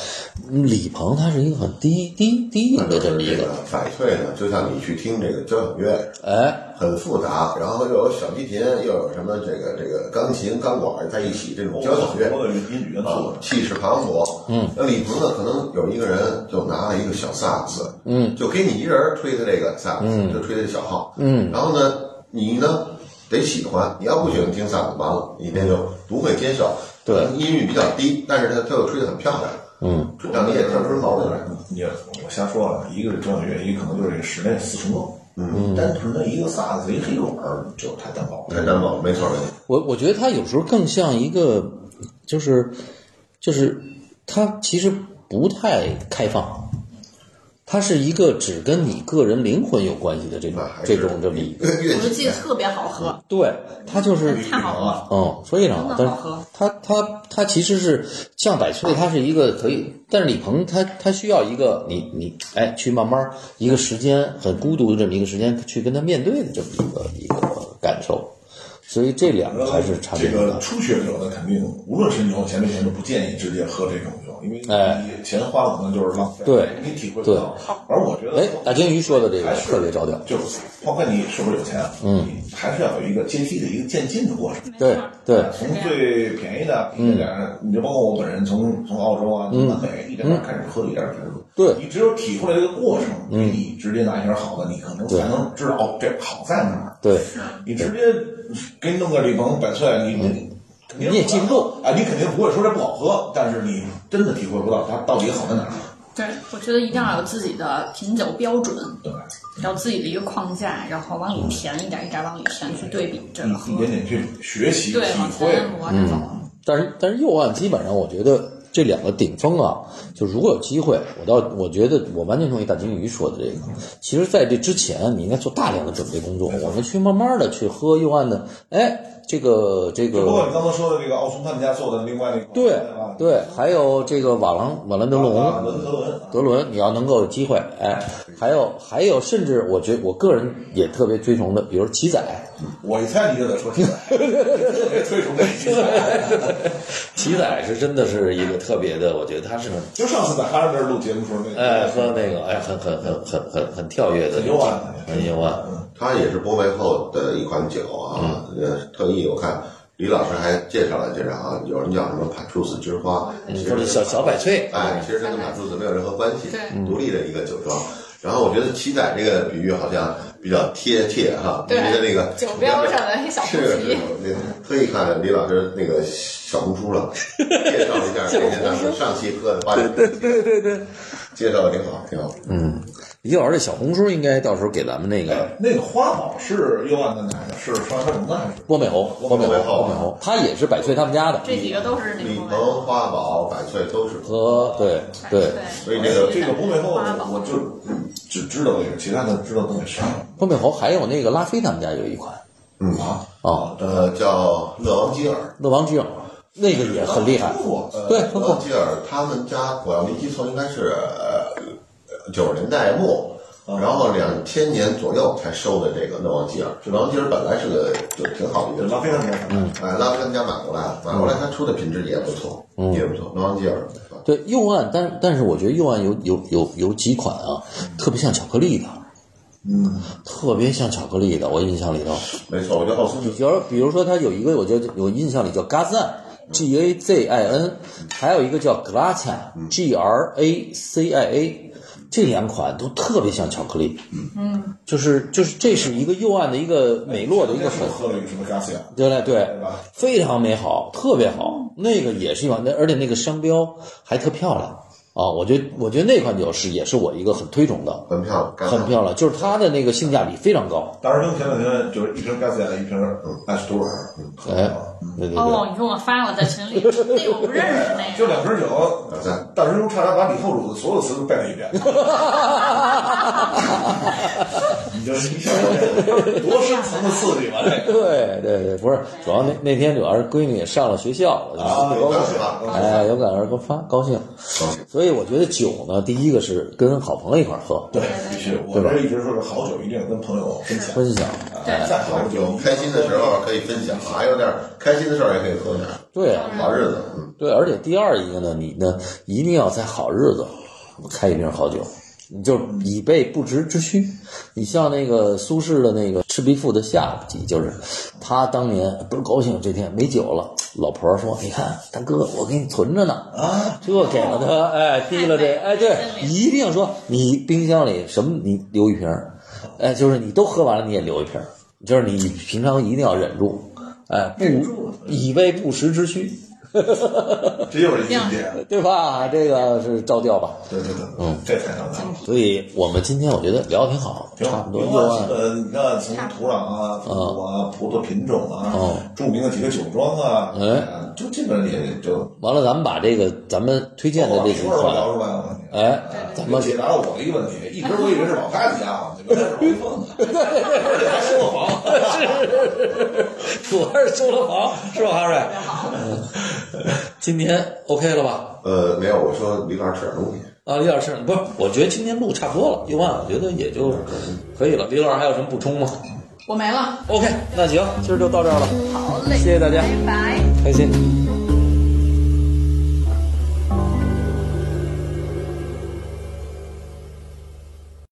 A: 李鹏他是一个很低低低音的这么一个
B: 这个，百翠呢，就像你去听这个交响乐，
A: 哎，
B: 很复杂，然后又有小提琴，又有什么这个这个钢琴、钢管在一起，这种交响乐
C: 很多的音语元素
B: 啊，气势磅礴。嗯，那李鹏呢，可能有一个人就拿了一个小萨克斯，嗯，就给你一人吹的这个萨克斯，就吹的小号，嗯，然后呢，你呢得喜欢，你要不喜欢听萨克斯，完了你那就不会接受。
A: 对，
B: 音域比较低，但是他他又吹得很漂亮，
A: 嗯，
B: 让你也听出毛病来。
C: 你我瞎说了，一个是交响乐，一个可能就是这个室内四重奏。嗯，单纯的一个萨克斯一黑管儿就太单薄了。
B: 太单薄，没错没错。
A: 我我觉得它有时候更像一个，就是就是它其实不太开放，它是一个只跟你个人灵魂有关系的这种这种这么一个，
B: 乐
D: 我就
B: 器
D: 记得特别好喝，
A: 对，它就是
D: 太好喝了。
A: 嗯，非常好。
D: 喝
A: 它它它其实是像百岁，它是一个可以，但是李鹏他他需要一个你你哎去慢慢一个时间很孤独的这么一个时间去跟他面对的这么一个一个感受，所以这两个还是差别
C: 这。个初学者呢，肯定无论是你有钱没钱都不建议直接喝这种酒，因为
A: 哎
C: 你钱花了可能就是浪费，
A: 对
C: 你体会不到。而我觉得，
A: 哎，大鲸鱼说的这个
C: 还是
A: 特别着调，
C: 就是包括你是不是有钱，嗯，还是要有一个阶梯的一个渐进的过程。
A: 对对。
C: 从最便宜的一点点，你就包括我本人从从澳洲啊，从南美一点点开始喝，一点点开始喝。
A: 对。
C: 你只有体会了这个过程，比你直接拿一瓶好的，你可能才能知道哦，这好在哪儿。
A: 对，
C: 你直接给你弄个李鹏百岁，你你肯定
A: 你也记不住
C: 啊，你肯定不会说这不好喝，但是你真的体会不到它到底好在哪儿。
D: 对，我觉得一定要有自己的品酒标准，
C: 对，
D: 有自己的一个框架，然后往里填，一点一点往里填，去对比这个
C: 一。点点去学习体
D: 对，往
C: 会。
D: 前磨着走。
A: 但是但是右岸基本上，我觉得这两个顶峰啊，就如果有机会，我倒我觉得我完全同意大金鱼说的这个。其实，在这之前，你应该做大量的准备工作，我们去慢慢的去喝右岸的，哎，这个这
C: 个包括你刚才说的这个奥松他们家做的另外那款，
A: 对？对，还有这个瓦朗瓦兰德龙。
C: 啊，伦德伦，
A: 德伦，你要能够有机会，哎，还有还有，甚至我觉得我个人也特别推崇的，比如奇仔，
C: 我一猜你就得说奇仔，特别推崇这奇仔。
A: 奇仔是真的是一个特别的，我觉得他是很
C: 就上次在哈尔那儿录节目时候，那个
A: 哎喝那个哎很很很很很很跳跃的，
C: 很幽暗
A: 很幽暗，
B: 它也是波梅后的一款酒啊，呃，特意我看李老师还介绍了介绍啊，有人叫什么帕 tru 斯之花，其实
A: 或者小小百翠，
B: 哎，其实它跟帕 tru 斯没有任何关系，
D: 对
B: 独立的一个酒庄。然后我觉得七仔这个比喻好像比较贴切哈，
D: 对
B: 觉得那个
D: 酒标上的那小红
B: 是
D: 旗
B: 是，那个特意看李老师那个小红书了，介绍一下那天咱们上期喝的 花酒，对对对对，介绍的挺好，挺好。
A: 嗯，李老师这小红书应该到时候给咱们那个
C: 哎那个花宝是幽暗的奶的，是双山龙的还是？
A: 波美侯，波美侯，波美侯，他也是百岁他们家的，
D: 这几个都是那
B: 李
D: 种
B: 鹏、花宝、百岁都是。
A: 和对对，
B: 所以这个
C: 这个不背后，
D: 花宝。
C: 我就只知道这个，其他的知道东西少。
A: 波美侯还有那个拉菲他们家有一款。
B: 嗯。
C: 啊。
A: 啊，
B: 呃叫乐王基尔。
A: 乐王居尔，那个也很厉害，
B: 呃，
A: 对，喝过，
B: 勒王基尔他们家，我要没记错，应该是呃九十年代末。然后两千年左右才收的这个诺王基尔，勒王基尔本来是个就挺好的一个
C: 拉菲他们家嗯，
B: 哎，拉菲他们家买过来，买过来他出的品质也不错，也不错。勒王基尔，
A: 对右岸，但但是我觉得右岸有有有有几款啊，特别像巧克力的，
C: 嗯，
A: 特别像巧克力的，我印象里头，
B: 没错，我觉得奥斯
A: 比如比如说它有一个，我觉得有印象里叫 Gazan。G A Z I N，还有一个叫 Glacia，G R A C I A，这两款都特别像巧克力。嗯，就是就是这是一个右岸的一个美洛的一个粉，
C: 喝了一个什么？
A: 对对对
C: 对，
A: 非常美好，特别好。那个也是一款，那而且那个商标还特漂亮啊！我觉得我觉得那款酒是也是我一个很推崇的，
B: 很漂亮，
A: 很漂亮，就是它的那个性价比非常高。
C: 当时跟前两天就是一瓶加西亚，一瓶艾斯多尔，嗯，
A: 哎，对对对。
D: 哦，你给我发我在群里，那我不认识那个。
C: 就两瓶酒，大师兄差点把李后主的所有词都背了一遍。你就你想想，多深层的刺激嘛？这个
A: 对对对，不是，主要那那天主要是闺女也上了学校了，
C: 啊
A: 就高兴
B: 有感而发
A: 哎，有感而发，高兴。所以我觉得酒呢，第一个是跟好朋友一块儿喝，
C: 对，必须。我这一直说是好酒一定要跟朋友分享。
A: 分享。
C: 哎，再好酒
B: 有，开心的时候可以分享，还有点开心的事儿也可以喝点，
A: 对啊，
B: 好日子。嗯，
A: 对，而且第二一个呢，你呢一定要在好日子开一瓶好酒，你就以备不时之需。你像那个苏轼的那个《赤壁赋》的下集，就是他当年不是高兴，这天没酒了，老婆说：“你看，大哥，我给你存着呢。”
C: 啊，
A: 这给了他，哎，递了这，哎，对，一定说你冰箱里什么你留一瓶儿，哎，就是你都喝完了你也留一瓶儿，就是你平常一定要忍住，哎，不以备不时之需。
C: 这又是一境界。
A: 对吧？这个是照调吧？
C: 对对对，嗯，这太上档了。
A: 所以我们今天我觉得聊的挺好，
C: 挺好
A: 差不，多
C: 因
A: 右岸
C: 为基本你看从土壤啊、风土啊、葡萄品种啊
A: 哦，
C: 著名的几个酒庄啊，
A: 哎
C: 啊，就基本上也就
A: 完了，咱们把这个咱们推荐的这几款，
C: 出来了。
A: 哎，咱们
C: 解答了我的一个问题，一直我以为是老干家伙，原来是老一凤的，而且还收了房。
A: 主要是收了房，是吧，哈瑞？嗯，今天 OK 了吧？
B: 呃，没有，我说李老师吃点东西。
A: 啊，李老师，不是，我觉得今天录差不多了，右万我觉得也就可以了。李老师还有什么补充吗
D: 我没了
A: ，？OK，那行，今儿就到这儿了，
D: 好嘞，
A: 谢谢大家
D: 拜拜。
A: 开心。